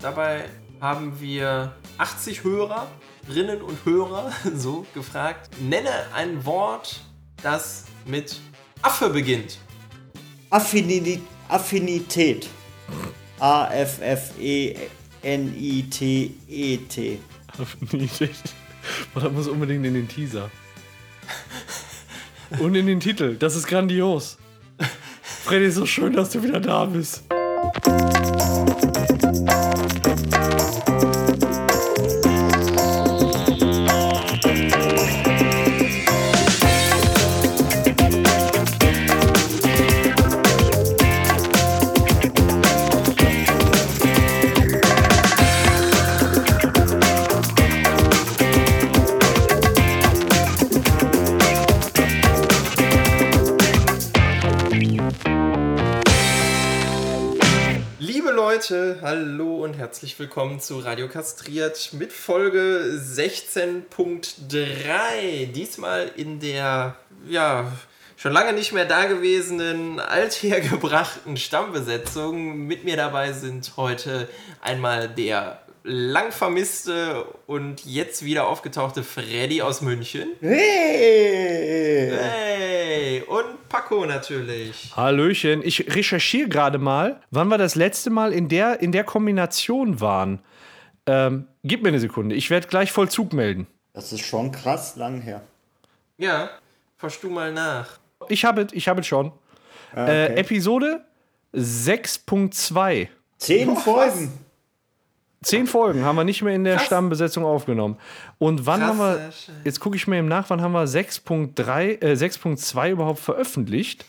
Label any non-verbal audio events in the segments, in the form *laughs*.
Dabei haben wir 80 Hörerinnen und Hörer *laughs* so gefragt. Nenne ein Wort, das mit Affe beginnt. Affinität. Affinität. A-F-F-E-N-I-T-E-T. *laughs* Affinität. Boah, das muss unbedingt in den Teaser. Und in den Titel. Das ist grandios. Freddy, so schön, dass du wieder da bist. Herzlich willkommen zu Radio Kastriert mit Folge 16.3. Diesmal in der, ja, schon lange nicht mehr dagewesenen, althergebrachten Stammbesetzung. Mit mir dabei sind heute einmal der lang vermisste und jetzt wieder aufgetauchte Freddy aus München. Hey! Hey, und Paco natürlich. Hallöchen. Ich recherchiere gerade mal, wann wir das letzte Mal in der, in der Kombination waren. Ähm, gib mir eine Sekunde. Ich werde gleich Vollzug melden. Das ist schon krass lang her. Ja, forsch du mal nach. Ich habe es, ich habe es schon. Ah, Äh, okay. Episode 6.2. Zehn Boah, Folgen. Zehn Folgen haben wir nicht mehr in der Krass. Stammbesetzung aufgenommen. Und wann haben wir, jetzt gucke ich mir eben nach, wann haben wir 6.3, äh, 6.2 überhaupt veröffentlicht?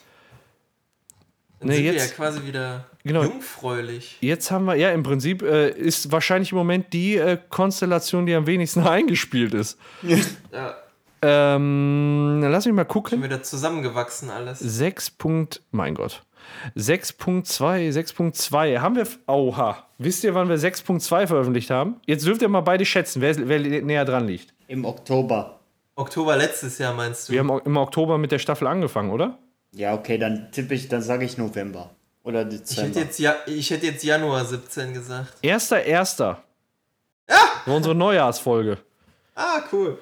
Dann Nee, sind wir jetzt- ja quasi wieder Genau. jungfräulich. Jetzt haben wir, ja, im Prinzip äh, ist wahrscheinlich im Moment die äh, Konstellation, die am wenigsten *laughs* eingespielt ist. Ja, Ähm, dann lass mich mal schon gucken. wieder zusammengewachsen alles. 6. Punkt, mein Gott. 6.2, 6.2. Haben wir. Oha. Wisst ihr, wann wir 6.2 veröffentlicht haben? Jetzt dürft ihr mal beide schätzen, wer, wer näher dran liegt. Im Oktober. Oktober letztes Jahr meinst du? Wir haben im Oktober mit der Staffel angefangen, oder? Ja, okay, dann tippe ich, dann sage ich November. Oder ich, Dezember. hätte jetzt ja, ich hätte jetzt Januar 17 gesagt. Erster, erster. War unsere Neujahrsfolge. Ah, cool.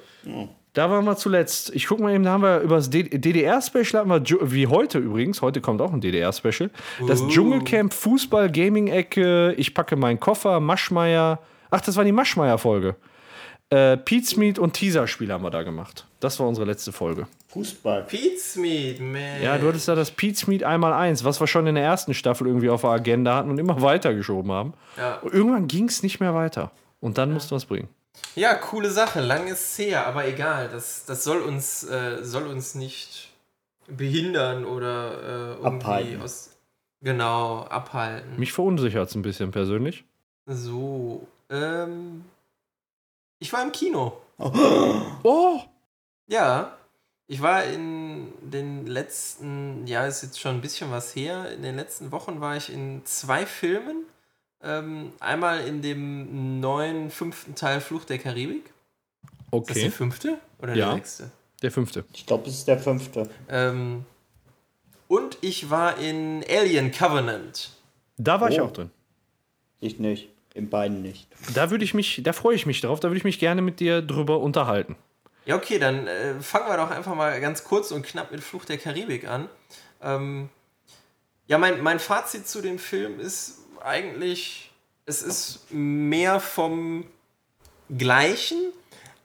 Da waren wir zuletzt. Ich gucke mal eben, da haben wir über das DDR-Special, haben wir, wie heute übrigens, heute kommt auch ein DDR-Special. Das Uh. Dschungelcamp, Fußball, Gaming-Ecke, ich packe meinen Koffer, Maschmeier. Ach, das war die Maschmeier-Folge. Äh, Pete's Meat und Teaser-Spiel haben wir da gemacht. Das war unsere letzte Folge. Fußball. Pete's Meat, man. Ja, du hattest da das Pete's Meat einmal eins, was wir schon in der ersten Staffel irgendwie auf der Agenda hatten und immer *laughs* weitergeschoben haben. Ja. Und irgendwann ging es nicht mehr weiter. Und dann musste was bringen. Ja, coole Sache. Lang ist her, aber egal. Das, das soll, uns, äh, soll uns nicht behindern oder äh, irgendwie Abhalten. aus. Genau, abhalten. Mich verunsichert es ein bisschen persönlich. So. Ähm, ich war im Kino. *gasps* Oh! Ja, ich war in den letzten, ja, ist jetzt schon ein bisschen was her. In den letzten Wochen war ich in zwei Filmen. Ähm, einmal in dem neuen fünften Teil Fluch der Karibik. Ist das Okay. der fünfte oder Ja. der sechste? Der fünfte. Ich glaube, es ist der fünfte. Ähm, und ich war in Alien Covenant. Da war ich Oh. auch drin. Ich nicht. In beiden nicht. Da würde ich mich, da freue ich mich drauf, da würde ich mich gerne mit dir drüber unterhalten. Ja, okay, dann äh, fangen wir doch einfach mal ganz kurz und knapp mit Fluch der Karibik an. Ähm, ja, mein, mein Fazit zu dem Film ist eigentlich, es ist mehr vom Gleichen,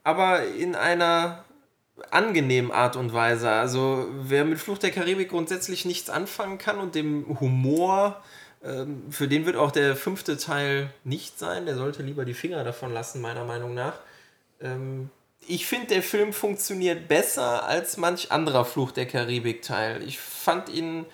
aber in einer angenehmen Art und Weise. Also wer mit Fluch der Karibik grundsätzlich nichts anfangen kann und dem Humor, ähm, für den wird auch der fünfte Teil nicht sein. Der sollte lieber die Finger davon lassen, meiner Meinung nach. Ähm, ich finde, der Film funktioniert besser als manch anderer Fluch der Karibik-Teil. Ich fand ihn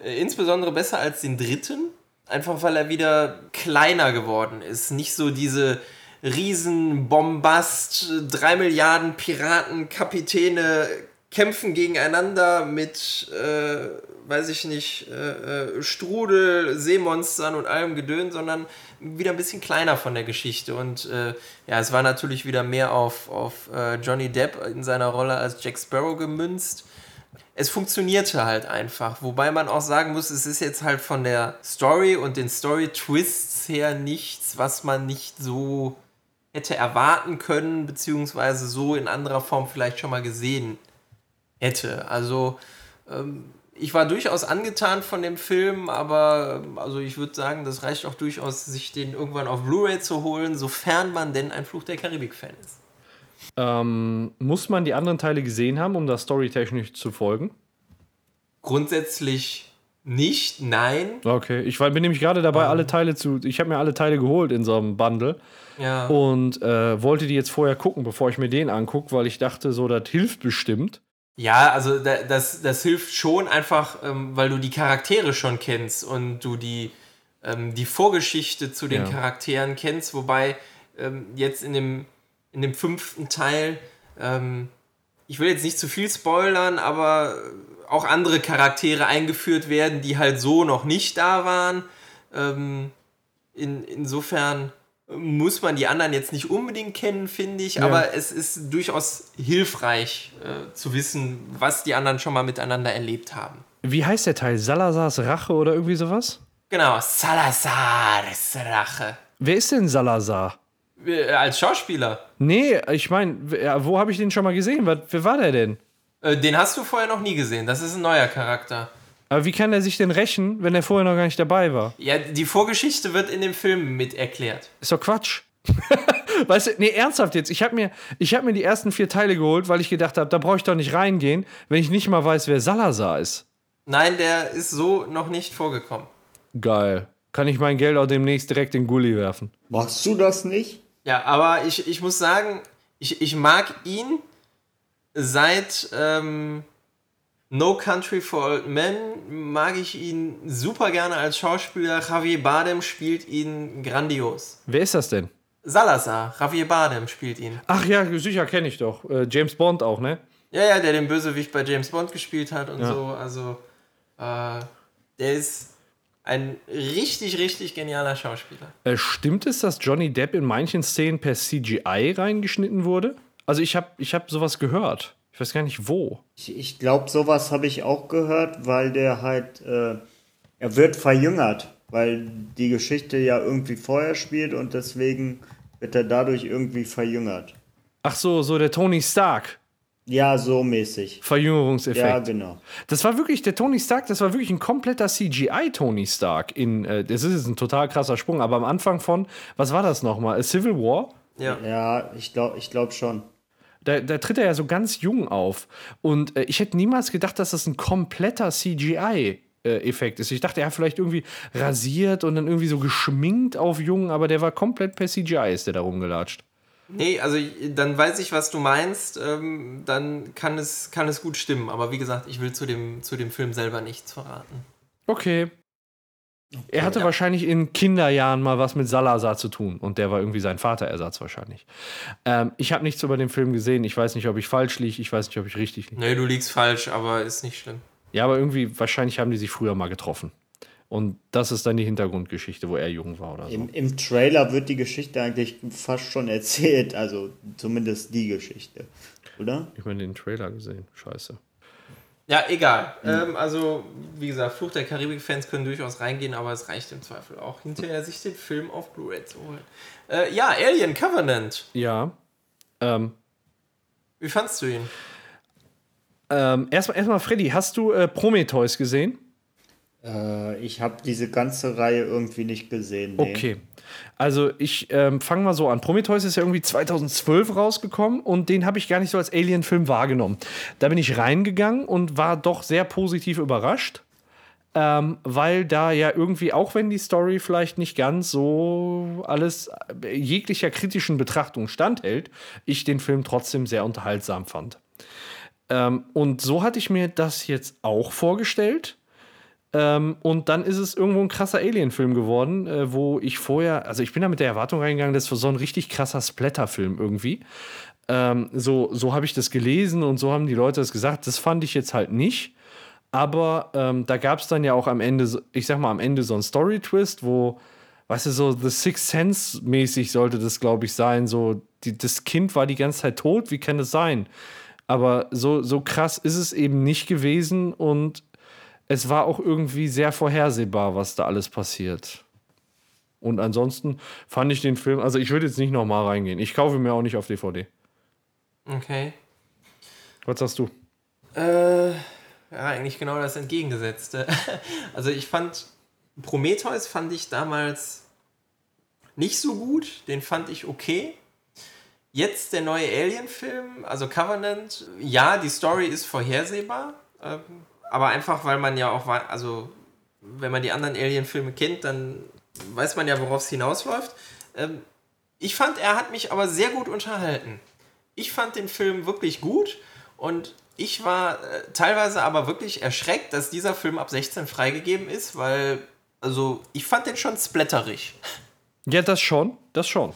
äh, insbesondere besser als den dritten, einfach weil er wieder kleiner geworden ist. Nicht so diese riesen Bombast, äh, drei Milliarden Piraten, Kapitäne kämpfen gegeneinander mit, äh, weiß ich nicht, äh, äh, Strudel, Seemonstern und allem Gedön, sondern wieder ein bisschen kleiner von der Geschichte. Und äh, ja, es war natürlich wieder mehr auf, auf äh, Johnny Depp in seiner Rolle als Jack Sparrow gemünzt. Es funktionierte halt einfach. Wobei man auch sagen muss, es ist jetzt halt von der Story und den Story-Twists her nichts, was man nicht so hätte erwarten können, beziehungsweise so in anderer Form vielleicht schon mal gesehen hätte. Also ähm, ich war durchaus angetan von dem Film, aber ähm, also ich würde sagen, das reicht auch durchaus, sich den irgendwann auf Blu-ray zu holen, sofern man denn ein Fluch der Karibik-Fan ist. Ähm, muss man die anderen Teile gesehen haben, um da storytechnisch zu folgen? Grundsätzlich nicht, nein. Okay, ich war, bin nämlich gerade dabei, alle Teile zu. Ich habe mir alle Teile geholt in so einem Bundle Ja. und äh, wollte die jetzt vorher gucken, bevor ich mir den angucke, weil ich dachte, so, das hilft bestimmt. Ja, also da, das, das hilft schon einfach, ähm, weil du die Charaktere schon kennst und du die, ähm, die Vorgeschichte zu den Ja. Charakteren kennst, wobei ähm, jetzt in dem, in dem fünften Teil, ähm, ich will jetzt nicht zu viel spoilern, aber auch andere Charaktere eingeführt werden, die halt so noch nicht da waren. Ähm, in, insofern muss man die anderen jetzt nicht unbedingt kennen, finde ich, Ja. aber es ist durchaus hilfreich äh, zu wissen, was die anderen schon mal miteinander erlebt haben. Wie heißt der Teil? Salazars Rache oder irgendwie sowas? Genau, Salazars Rache. Wer ist denn Salazar? Äh, Als Schauspieler. Nee, ich meine, wo habe ich den schon mal gesehen? Was, wer war der denn? Äh, Den hast du vorher noch nie gesehen. Das ist ein neuer Charakter. Aber wie kann er sich denn rächen, wenn er vorher noch gar nicht dabei war? Ja, die Vorgeschichte wird in dem Film mit erklärt. Ist doch Quatsch. *laughs* weißt du, nee, ernsthaft jetzt. Ich habe mir, ich hab mir die ersten vier Teile geholt, weil ich gedacht habe, da brauche ich doch nicht reingehen, wenn ich nicht mal weiß, wer Salazar ist. Nein, der ist so noch nicht vorgekommen. Geil. Kann ich mein Geld auch demnächst direkt in Gully werfen. Machst du das nicht? Ja, aber ich, ich muss sagen, ich, ich mag ihn seit ähm, No Country for Old Men, mag ich ihn super gerne als Schauspieler. Javier Bardem spielt ihn grandios. Wer ist das denn? Salazar, Javier Bardem spielt ihn. Ach ja, sicher kenne ich doch. Äh, James Bond auch, ne? Ja, ja, der den Bösewicht bei James Bond gespielt hat und Ja. so. Also, äh, der ist ein richtig, richtig genialer Schauspieler. Äh, stimmt es, dass Johnny Depp in manchen Szenen per CGI reingeschnitten wurde? Also ich habe ich hab sowas gehört. Ich weiß gar nicht wo. Ich, ich glaube, sowas habe ich auch gehört, weil der halt, äh, er wird verjüngert, weil die Geschichte ja irgendwie vorher spielt und deswegen wird er dadurch irgendwie verjüngert. Ach so, so der Tony Stark. Ja, so mäßig. Verjüngerungseffekt. Ja, genau. Das war wirklich, der Tony Stark, das war wirklich ein kompletter CGI-Tony Stark. In, äh, das ist jetzt ein total krasser Sprung, aber am Anfang von, was war das nochmal? A Civil War? Ja. Ja, ich glaube ich glaub schon. Da, da tritt er ja so ganz jung auf. Und äh, ich hätte niemals gedacht, dass das ein kompletter CGI-Effekt ist. Ich dachte, er hat vielleicht irgendwie rasiert und dann irgendwie so geschminkt auf jung, aber der war komplett per CGI, ist der da rumgelatscht. Nee, also dann weiß ich, was du meinst, ähm, dann kann es, kann es gut stimmen. Aber wie gesagt, ich will zu dem, zu dem Film selber nichts verraten. Okay. Er hatte wahrscheinlich in Kinderjahren mal was mit Salazar zu tun und der war irgendwie sein Vaterersatz wahrscheinlich. Ähm, ich habe nichts über den Film gesehen. Ich weiß nicht, ob ich falsch liege. Ich weiß nicht, ob ich richtig liege. Nee, du liegst falsch, aber ist nicht schlimm. Ja, aber irgendwie, wahrscheinlich haben die sich früher mal getroffen. Und das ist dann die Hintergrundgeschichte, wo er jung war oder so. Im, Im Trailer wird die Geschichte eigentlich fast schon erzählt, also zumindest die Geschichte, oder? Ich meine, den Trailer gesehen. Scheiße. Ja, egal. Ähm, also, wie gesagt, Fluch der Karibik-Fans können durchaus reingehen, aber es reicht im Zweifel auch hinterher, sich den Film auf Blu-ray zu holen. Äh, ja, Alien Covenant. Ja. Ähm, Wie fandst du ihn? ähm, erstmal, erstmal, Freddy, hast du äh, Prometheus gesehen? Äh, ich habe diese ganze Reihe irgendwie nicht gesehen. nee. Okay. Also ich ähm, fange mal so an. Prometheus ist ja irgendwie 2012 rausgekommen und den habe ich gar nicht so als Alien-Film wahrgenommen. Da bin ich reingegangen und war doch sehr positiv überrascht, ähm, weil da ja irgendwie, auch wenn die Story vielleicht nicht ganz so alles äh, jeglicher kritischen Betrachtung standhält, ich den Film trotzdem sehr unterhaltsam fand. Ähm, und so hatte ich mir das jetzt auch vorgestellt. Ähm, und dann ist es irgendwo ein krasser Alien-Film geworden, äh, wo ich vorher, also ich bin da mit der Erwartung reingegangen, das war so ein richtig krasser Splatter-Film irgendwie. Ähm, so so habe ich das gelesen und so haben die Leute das gesagt. Das fand ich jetzt halt nicht. Aber ähm, da gab es dann ja auch am Ende, ich sag mal, am Ende so einen Story-Twist, wo, weißt du, so The Sixth Sense-mäßig sollte das, glaube ich, sein. So, die, das Kind war die ganze Zeit tot, wie kann das sein? Aber so, so krass ist es eben nicht gewesen und es war auch irgendwie sehr vorhersehbar, was da alles passiert. Und ansonsten fand ich den Film, also ich würde jetzt nicht nochmal reingehen. Ich kaufe mir auch nicht auf DVD. Okay. Was sagst du? Äh, ja, eigentlich genau das Entgegengesetzte. *laughs* Also ich fand, Prometheus fand ich damals nicht so gut, den fand ich okay. Jetzt der neue Alien-Film, also Covenant, ja, die Story ist vorhersehbar, ähm, aber einfach, weil man ja auch, also wenn man die anderen Alien-Filme kennt, dann weiß man ja, worauf es hinausläuft. Ähm, ich fand, er hat mich aber sehr gut unterhalten. Ich fand den Film wirklich gut und ich war äh, teilweise aber wirklich erschreckt, dass dieser Film ab 16 freigegeben ist, weil, also, ich fand den schon splatterig. Ja, das schon, das schon.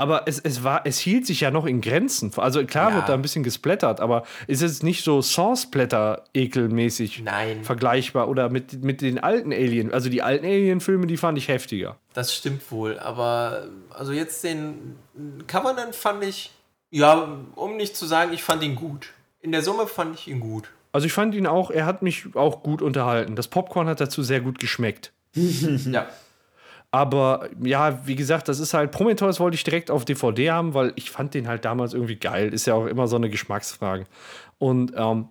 Aber es, es, war, es hielt sich ja noch in Grenzen. Also klar Ja. wird da ein bisschen gesplattert, aber ist jetzt nicht so Saw-Splatter-ekelmäßig Nein. vergleichbar oder mit, mit den alten Alien. Also die alten Alien-Filme, die fand ich heftiger. Das stimmt wohl, aber also jetzt den Covenant fand ich, ja, um nicht zu sagen, ich fand ihn gut. In der Summe fand ich ihn gut. Also ich fand ihn auch, er hat mich auch gut unterhalten. Das Popcorn hat dazu sehr gut geschmeckt. *laughs* Ja. Aber ja, wie gesagt, das ist halt, Prometheus wollte ich direkt auf DVD haben, weil ich fand den halt damals irgendwie geil. Ist ja auch immer so eine Geschmacksfrage. Und ähm,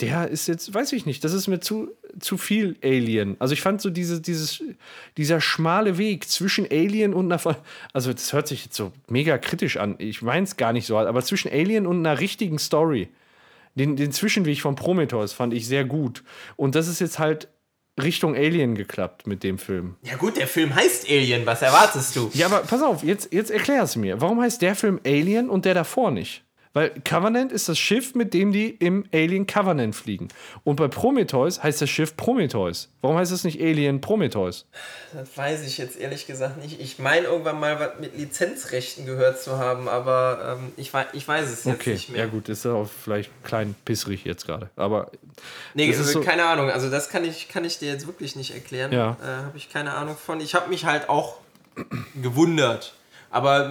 der ist jetzt, weiß ich nicht, das ist mir zu, zu viel Alien. Also ich fand so diese, dieses, dieser schmale Weg zwischen Alien und einer, also das hört sich jetzt so mega kritisch an. Ich meine es gar nicht so, aber zwischen Alien und einer richtigen Story. Den, den Zwischenweg von Prometheus fand ich sehr gut. Und das ist jetzt halt Richtung Alien geklappt mit dem Film. Ja gut, der Film heißt Alien, was erwartest du? Ja, aber pass auf, jetzt, jetzt erklär es mir. Warum heißt der Film Alien und der davor nicht? Weil Covenant ist das Schiff, mit dem die im Alien Covenant fliegen. Und bei Prometheus heißt das Schiff Prometheus. Warum heißt es nicht Alien Prometheus? Das weiß ich jetzt ehrlich gesagt nicht. Ich meine irgendwann mal was mit Lizenzrechten gehört zu haben, aber ähm, ich, wei ich weiß es jetzt Okay, nicht mehr. ja gut, ist auch vielleicht klein pissrig jetzt gerade. Aber Nee, Das ist also so- keine Ahnung. Also das kann ich, kann ich dir jetzt wirklich nicht erklären. Ja. Äh, Habe ich keine Ahnung von. Ich habe mich halt auch *clears throat* gewundert. Aber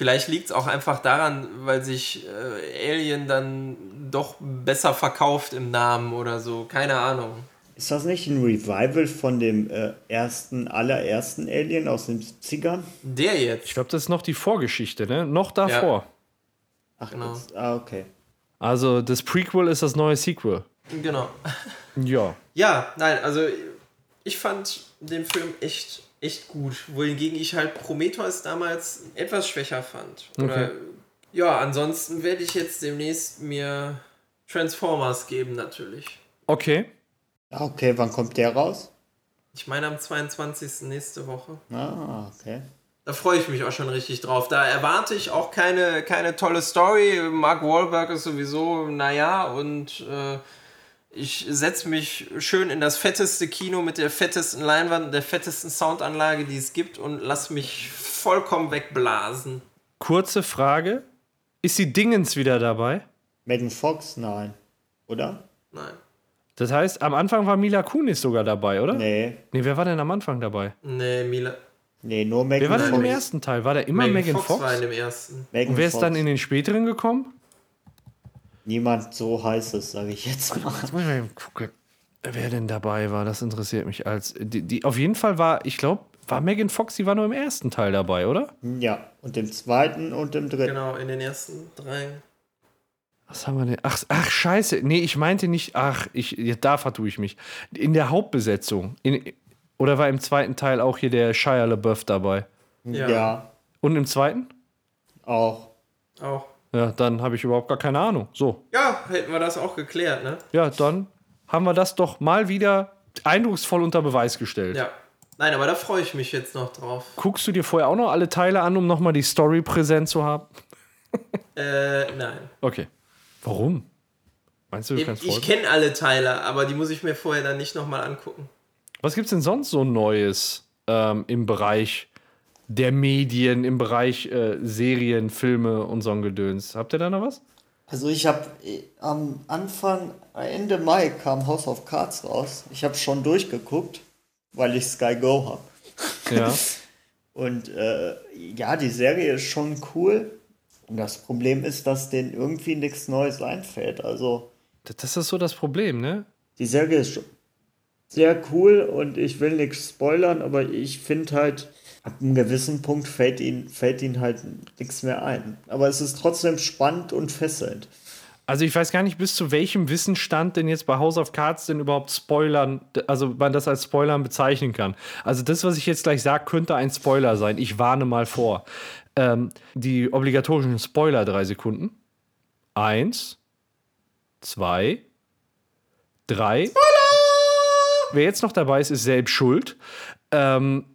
vielleicht liegt es auch einfach daran, weil sich äh, Alien dann doch besser verkauft im Namen oder so. Keine Ahnung. Ist das nicht ein Revival von dem äh, ersten, allerersten Alien aus den 70ern? Der ich jetzt. glaube, das ist noch die Vorgeschichte, ne? Noch davor. Ach, Genau. ah, okay. Also das Prequel ist das neue Sequel. Genau. Ja. Ja, nein, also ich fand den Film echt, echt gut. Wohingegen ich halt Prometheus damals etwas schwächer fand. Oder, Okay. Ja, ansonsten werde ich jetzt demnächst mir Transformers geben, natürlich. Okay. Okay, wann kommt der raus? Ich meine am 22. nächste Woche. Ah, okay. Da freue ich mich auch schon richtig drauf. Da erwarte ich auch keine, keine tolle Story. Mark Wahlberg ist sowieso, naja, und äh, ich setze mich schön in das fetteste Kino mit der fettesten Leinwand und der fettesten Soundanlage, die es gibt, und lass mich vollkommen wegblasen. Kurze Frage. Ist die Dingens wieder dabei? Megan Fox? Nein. Oder? Nein. Das heißt, am Anfang war Mila Kunis sogar dabei, oder? Nee. Nee, wer war denn am Anfang dabei? Nee, Mila. Nee, nur Megan Wer war denn Fox. im ersten Teil? War da immer Megan, Fox? war in dem ersten. Megan Und wer ist Fox. dann in den späteren gekommen? Niemand so heißes, sage ich jetzt mal. Jetzt muss ich mal eben gucken, wer denn dabei war. Das interessiert mich als. Die, die, auf jeden Fall war, ich glaube, war Megan Fox, die war nur im ersten Teil dabei, oder? Ja, und im zweiten und im dritten. Genau, in den ersten drei. Was haben wir denn? Ach, ach scheiße. Nee, ich meinte nicht, ach, ich, ja, da vertue ich mich. In der Hauptbesetzung. In, oder war im zweiten Teil auch hier der Shia LaBeouf dabei? Ja. ja, Und im zweiten? auch. Auch. Ja, dann habe ich überhaupt gar keine Ahnung. So. Ja, hätten wir das auch geklärt, ne? Ja, dann haben wir das doch mal wieder eindrucksvoll unter Beweis gestellt. Ja. Nein, aber da freue ich mich jetzt noch drauf. Guckst du dir vorher auch noch alle Teile an, um nochmal die Story präsent zu haben? *laughs* Äh, nein. Okay. Warum? Meinst du, du kannst Ich kenne alle Teile, aber die muss ich mir vorher dann nicht nochmal angucken. Was gibt's denn sonst so Neues ähm, im Bereich der Medien, im Bereich äh, Serien, Filme und so Gedöns? Habt ihr da noch was? Also ich habe am Anfang, Ende Mai kam House of Cards raus. Ich habe schon durchgeguckt, weil ich Sky Go habe. Ja. *laughs* Und äh, ja, die Serie ist schon cool. Das Problem ist, dass denen irgendwie nichts Neues einfällt. Also. Das ist so das Problem, ne? Die Serie ist sehr cool und ich will nichts spoilern, aber ich finde halt, ab einem gewissen Punkt fällt ihnen, fällt ihnen halt nichts mehr ein. Aber es ist trotzdem spannend und fesselnd. Also ich weiß gar nicht, bis zu welchem Wissensstand denn jetzt bei House of Cards denn überhaupt Spoilern, also man das als Spoilern bezeichnen kann. Also das, was ich jetzt gleich sage, könnte ein Spoiler sein. Ich warne mal vor. Ähm, die obligatorischen Spoiler drei Sekunden. Eins, zwei, drei. Spoiler! Wer jetzt noch dabei ist, ist selbst schuld. Ähm,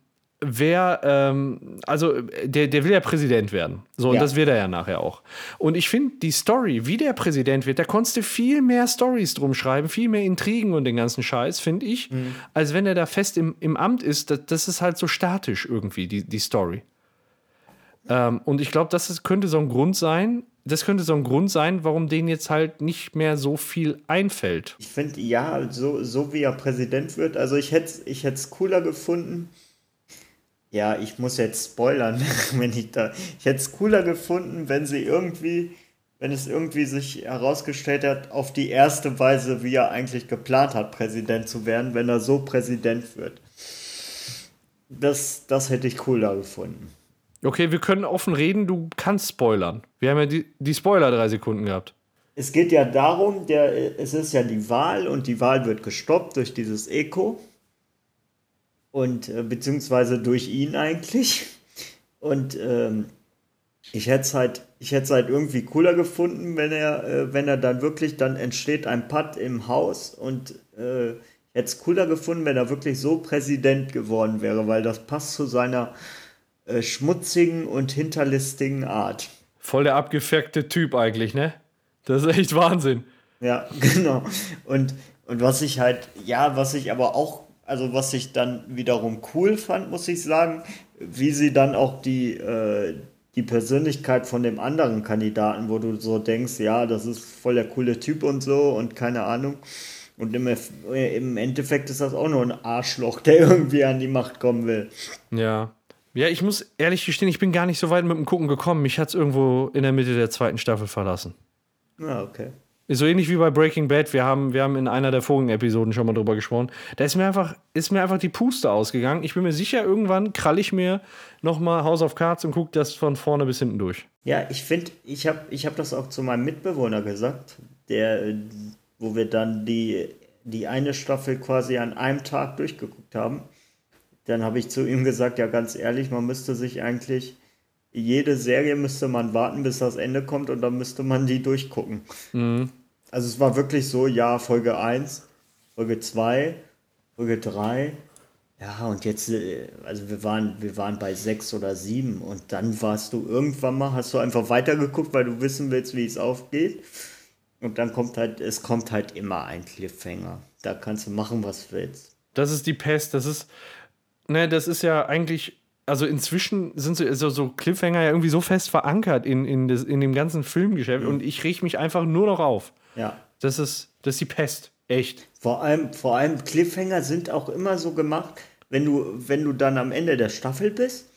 wer, ähm, also der, der will ja Präsident werden. So, und ja. das wird er ja nachher auch. Und ich finde, die Story, wie der Präsident wird, da konntest du viel mehr Stories drum schreiben, viel mehr Intrigen und den ganzen Scheiß, finde ich, mhm. als wenn er da fest im, im Amt ist. Das, das ist halt so statisch irgendwie, die, die Story. Ähm, und ich glaube, das ist, könnte so ein Grund sein, das könnte so ein Grund sein, warum denen jetzt halt nicht mehr so viel einfällt. Ich finde, ja, so, so wie er Präsident wird, also ich hätte es ich cooler gefunden. Ja, ich muss jetzt spoilern, wenn ich da. Ich hätte es cooler gefunden, wenn sie irgendwie, wenn es irgendwie sich herausgestellt hat, auf die erste Weise, wie er eigentlich geplant hat, Präsident zu werden, wenn er so Präsident wird. Das, das hätte ich cooler gefunden. Okay, wir können offen reden, du kannst spoilern. Wir haben ja die, die Spoiler drei Sekunden gehabt. Es geht ja darum, der, es ist ja die Wahl und die Wahl wird gestoppt durch dieses Eco. Und äh, beziehungsweise durch ihn eigentlich. Und ähm, ich hätte es halt, ich hätte halt irgendwie cooler gefunden, wenn er, äh, wenn er dann wirklich, dann entsteht ein Putt im Haus und äh, ich hätte es cooler gefunden, wenn er wirklich so Präsident geworden wäre, weil das passt zu seiner äh, schmutzigen und hinterlistigen Art. Voll der abgefuckte Typ eigentlich, ne? Das ist echt Wahnsinn. Ja, *laughs* genau. Und, und was ich halt, ja, was ich aber auch, also was ich dann wiederum cool fand, muss ich sagen, wie sie dann auch die, äh, die Persönlichkeit von dem anderen Kandidaten, wo du so denkst, ja, das ist voll der coole Typ und so und keine Ahnung. Und im, im Endeffekt ist das auch nur ein Arschloch, *laughs* der irgendwie an die Macht kommen will. Ja. Ja, ich muss ehrlich gestehen, ich bin gar nicht so weit mit dem Gucken gekommen. Mich hat es irgendwo in der Mitte der zweiten Staffel verlassen. Ah, okay. Ist so ähnlich wie bei Breaking Bad. Wir haben, wir haben in einer der vorigen Episoden schon mal drüber gesprochen. Da ist mir einfach, ist mir einfach die Puste ausgegangen. Ich bin mir sicher, irgendwann krall ich mir nochmal House of Cards und gucke das von vorne bis hinten durch. Ja, ich finde, ich habe ich hab das auch zu meinem Mitbewohner gesagt, der, wo wir dann die, die eine Staffel quasi an einem Tag durchgeguckt haben dann habe ich zu ihm gesagt, ja ganz ehrlich, man müsste sich eigentlich, jede Serie müsste man warten, bis das Ende kommt und dann müsste man die durchgucken. Mhm. Also es war wirklich so, ja, Folge 1, Folge 2, Folge 3, ja, und jetzt, äh, also wir waren, wir waren bei 6 oder 7 und dann warst du irgendwann mal, hast du einfach weitergeguckt, weil du wissen willst, wie es aufgeht. Und dann kommt halt, es kommt halt immer ein Cliffhanger. Da kannst du machen, was du willst. Das ist die Pest, das ist, ne, das ist ja eigentlich, also inzwischen sind so, so, so Cliffhanger ja irgendwie so fest verankert in, in, das, in dem ganzen Filmgeschäft mhm. und ich rieche mich einfach nur noch auf. Ja. Das ist, das ist die Pest. Echt. Vor allem, vor allem Cliffhanger sind auch immer so gemacht, wenn du, wenn du dann am Ende der Staffel bist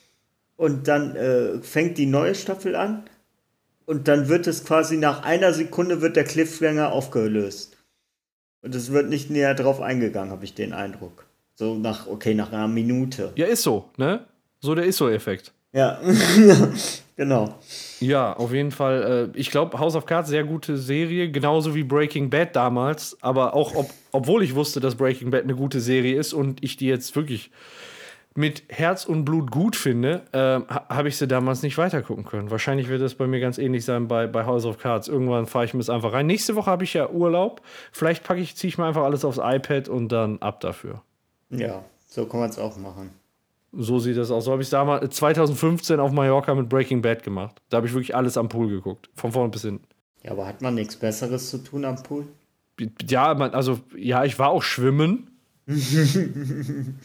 und dann äh, fängt die neue Staffel an und dann wird es quasi nach einer Sekunde wird der Cliffhanger aufgelöst. Und es wird nicht näher drauf eingegangen, habe ich den Eindruck. So nach, okay, nach einer Minute. Ja, ist so, ne? So der ISO-Effekt. Ja, *laughs* genau. Ja, auf jeden Fall. Äh, ich glaube, House of Cards, sehr gute Serie, genauso wie Breaking Bad damals. Aber auch, ob, obwohl ich wusste, dass Breaking Bad eine gute Serie ist und ich die jetzt wirklich mit Herz und Blut gut finde, äh, habe ich sie damals nicht weitergucken können. Wahrscheinlich wird das bei mir ganz ähnlich sein bei, bei House of Cards. Irgendwann fahre ich mir das einfach rein. Nächste Woche habe ich ja Urlaub. Vielleicht packe ich, ziehe ich mir einfach alles aufs iPad und dann ab dafür. Ja, so kann man es auch machen. So sieht das aus. So habe ich es damals 2015 auf Mallorca mit Breaking Bad gemacht. Da habe ich wirklich alles am Pool geguckt. Von vorne bis hinten. Ja, aber hat man nichts Besseres zu tun am Pool? Ja, man, also, ja, ich war auch schwimmen. *laughs*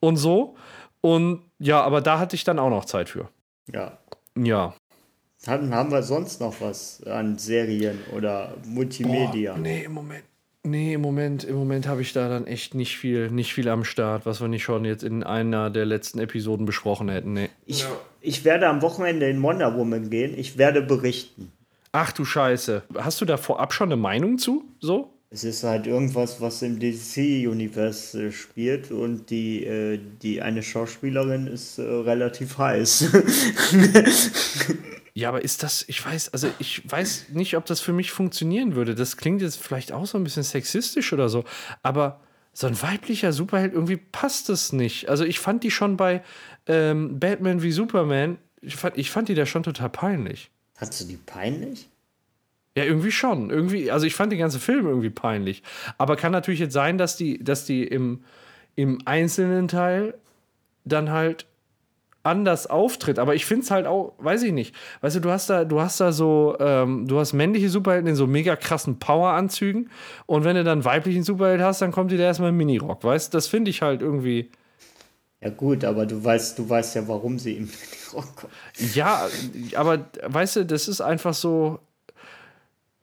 und so. Und ja, aber da hatte ich dann auch noch Zeit für. Ja. Ja. Hatten, haben wir sonst noch was an Serien oder Multimedia? Boah, nee, im Moment Nee, im Moment, im Moment habe ich da dann echt nicht viel, nicht viel am Start, was wir nicht schon jetzt in einer der letzten Episoden besprochen hätten. Nee. Ich, Ja. ich werde am Wochenende in Wonder Woman gehen. Ich werde berichten. Ach du Scheiße. Hast du da vorab schon eine Meinung zu? So? Es ist halt irgendwas, was im DC-Universe äh, spielt und die, äh, die eine Schauspielerin ist äh, relativ heiß. *laughs* Ja, aber ist das, ich weiß, also ich weiß nicht, ob das für mich funktionieren würde. Das klingt jetzt vielleicht auch so ein bisschen sexistisch oder so, aber so ein weiblicher Superheld, irgendwie passt es nicht. Also ich fand die schon bei ähm, Batman wie Superman, ich fand, ich fand die da schon total peinlich. Hast du die peinlich? Ja, irgendwie schon. Irgendwie, also ich fand den ganzen Film irgendwie peinlich. Aber kann natürlich jetzt sein, dass die, dass die im, im einzelnen Teil dann halt anders auftritt. Aber ich finde es halt auch, weiß ich nicht. Weißt du, du hast da, du hast da so, ähm, du hast männliche Superhelden in so mega krassen Poweranzügen. Und wenn du dann weiblichen Superheld hast, dann kommt die da erstmal im Minirock. Weißt du, das finde ich halt irgendwie. Ja gut, aber du weißt, du weißt ja, warum sie im Rock kommt. Ja, aber weißt du, das ist einfach so.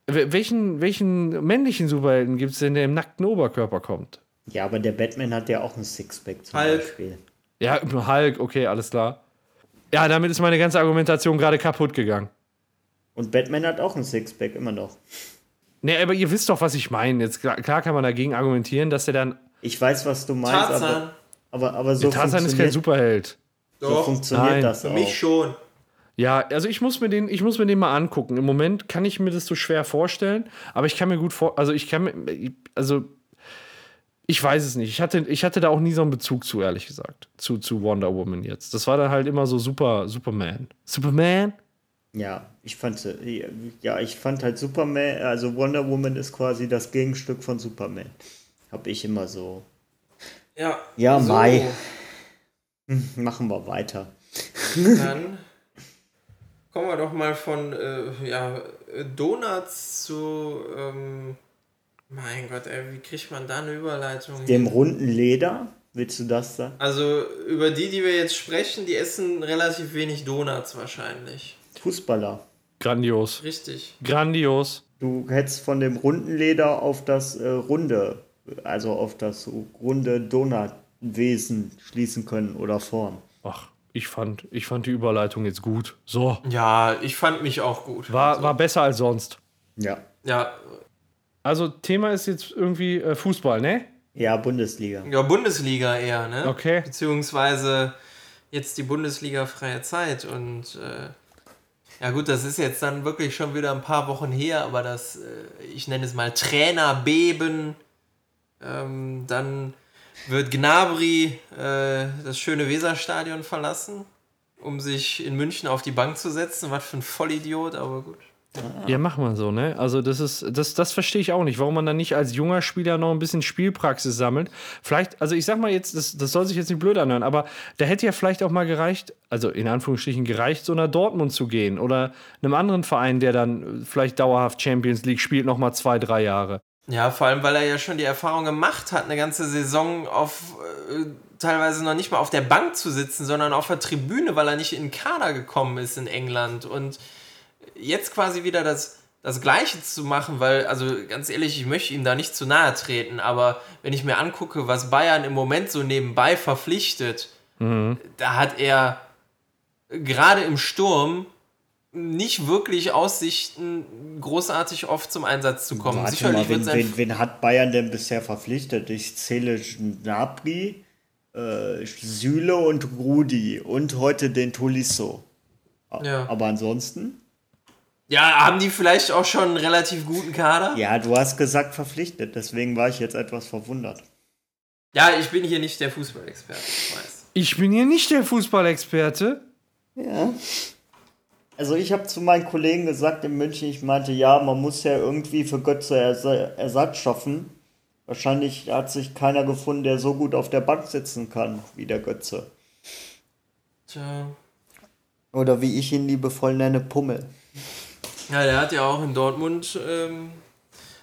Wel- Welchen, welchen männlichen Superhelden gibt es denn, der im nackten Oberkörper kommt? Ja, aber der Batman hat ja auch ein Sixpack zum Hulk. Beispiel. Ja, Hulk, okay, alles klar. Ja, damit ist meine ganze Argumentation gerade kaputt gegangen. Und Batman hat auch ein Sixpack, immer noch. Nee, aber ihr wisst doch, was ich meine. Jetzt klar, kann man dagegen argumentieren, dass der dann. Ich weiß, was du meinst, aber, Tarzan. aber, aber so Tarzan ist kein Superheld. so Doch, funktioniert Nein. das für auch. mich schon. Ja, also ich muss mir den, ich muss mir den mal angucken. Im Moment kann ich mir das so schwer vorstellen, aber ich kann mir gut vor, also ich kann mir, also ich weiß es nicht. Ich hatte, ich hatte da auch nie so einen Bezug zu, ehrlich gesagt, zu, zu Wonder Woman jetzt. Das war dann halt immer so super, Superman. Superman? Ja, ich fand ja, ich fand halt Superman, also Wonder Woman ist quasi das Gegenstück von Superman. Hab ich immer so. Ja, Ja, so, Mai. Machen wir weiter. Dann kommen wir doch mal von äh, ja, äh, Donuts zu. Ähm, mein Gott, ey, wie kriegt man da eine Überleitung? Dem runden Leder, willst du das sagen? Also über die, die wir jetzt sprechen, die essen relativ wenig Donuts wahrscheinlich. Fußballer. Grandios. Richtig. Grandios. Du hättest von dem runden Leder auf das äh, runde, also auf das runde Donutwesen schließen können oder Form. Ach, ich fand, ich fand die Überleitung jetzt gut. So. Ja, ich fand mich auch gut. War, also, war besser als sonst. Ja. ja, Also, Thema ist jetzt irgendwie äh, Fußball, ne? Ja, Bundesliga. ja, Bundesliga eher, ne? Okay. Beziehungsweise jetzt die Bundesliga freie Zeit und äh, ja gut, das ist jetzt dann wirklich schon wieder ein paar Wochen her, aber das, äh, ich nenne es mal Trainerbeben. Ähm, dann wird Gnabry äh, das schöne Weserstadion verlassen, um sich in München auf die Bank zu setzen. Was für ein Vollidiot, aber gut. Ja, mach mal so, ne? Also, das ist, das, das verstehe ich auch nicht, warum man dann nicht als junger Spieler noch ein bisschen Spielpraxis sammelt. Vielleicht, also ich sag mal jetzt, das, das soll sich jetzt nicht blöd anhören, aber da hätte ja vielleicht auch mal gereicht, also in Anführungsstrichen gereicht, so nach Dortmund zu gehen oder einem anderen Verein, der dann vielleicht dauerhaft Champions League spielt, noch mal zwei, drei Jahre. Ja, vor allem, weil er ja schon die Erfahrung gemacht hat, eine ganze Saison auf äh, teilweise noch nicht mal auf der Bank zu sitzen, sondern auf der Tribüne, weil er nicht in den Kader gekommen ist in England. Und jetzt quasi wieder das, das Gleiche zu machen, weil, also ganz ehrlich, ich möchte ihm da nicht zu nahe treten, aber wenn ich mir angucke, was Bayern im Moment so nebenbei verpflichtet, da hat er gerade im Sturm nicht wirklich Aussichten, großartig oft zum Einsatz zu kommen. Warte Sicherlich mal, wen, wen, wen hat Bayern denn bisher verpflichtet? Ich zähle Gnabry, äh, Süle und Rudi und heute den Tolisso. Ja. Aber ansonsten? Ja, haben die vielleicht auch schon einen relativ guten Kader? Ja, du hast gesagt verpflichtet, deswegen war ich jetzt etwas verwundert. Ja, ich bin hier nicht der Fußballexperte, ich weiß. Ich bin hier nicht der Fußballexperte. Ja. Also ich habe zu meinen Kollegen gesagt in München, ich meinte, ja, man muss ja irgendwie für Götze Ersa Ersatz schaffen. Wahrscheinlich hat sich keiner gefunden, der so gut auf der Bank sitzen kann wie der Götze. Tja. Oder wie ich ihn liebevoll nenne, Pummel. Ja, der hat ja auch in Dortmund, ähm,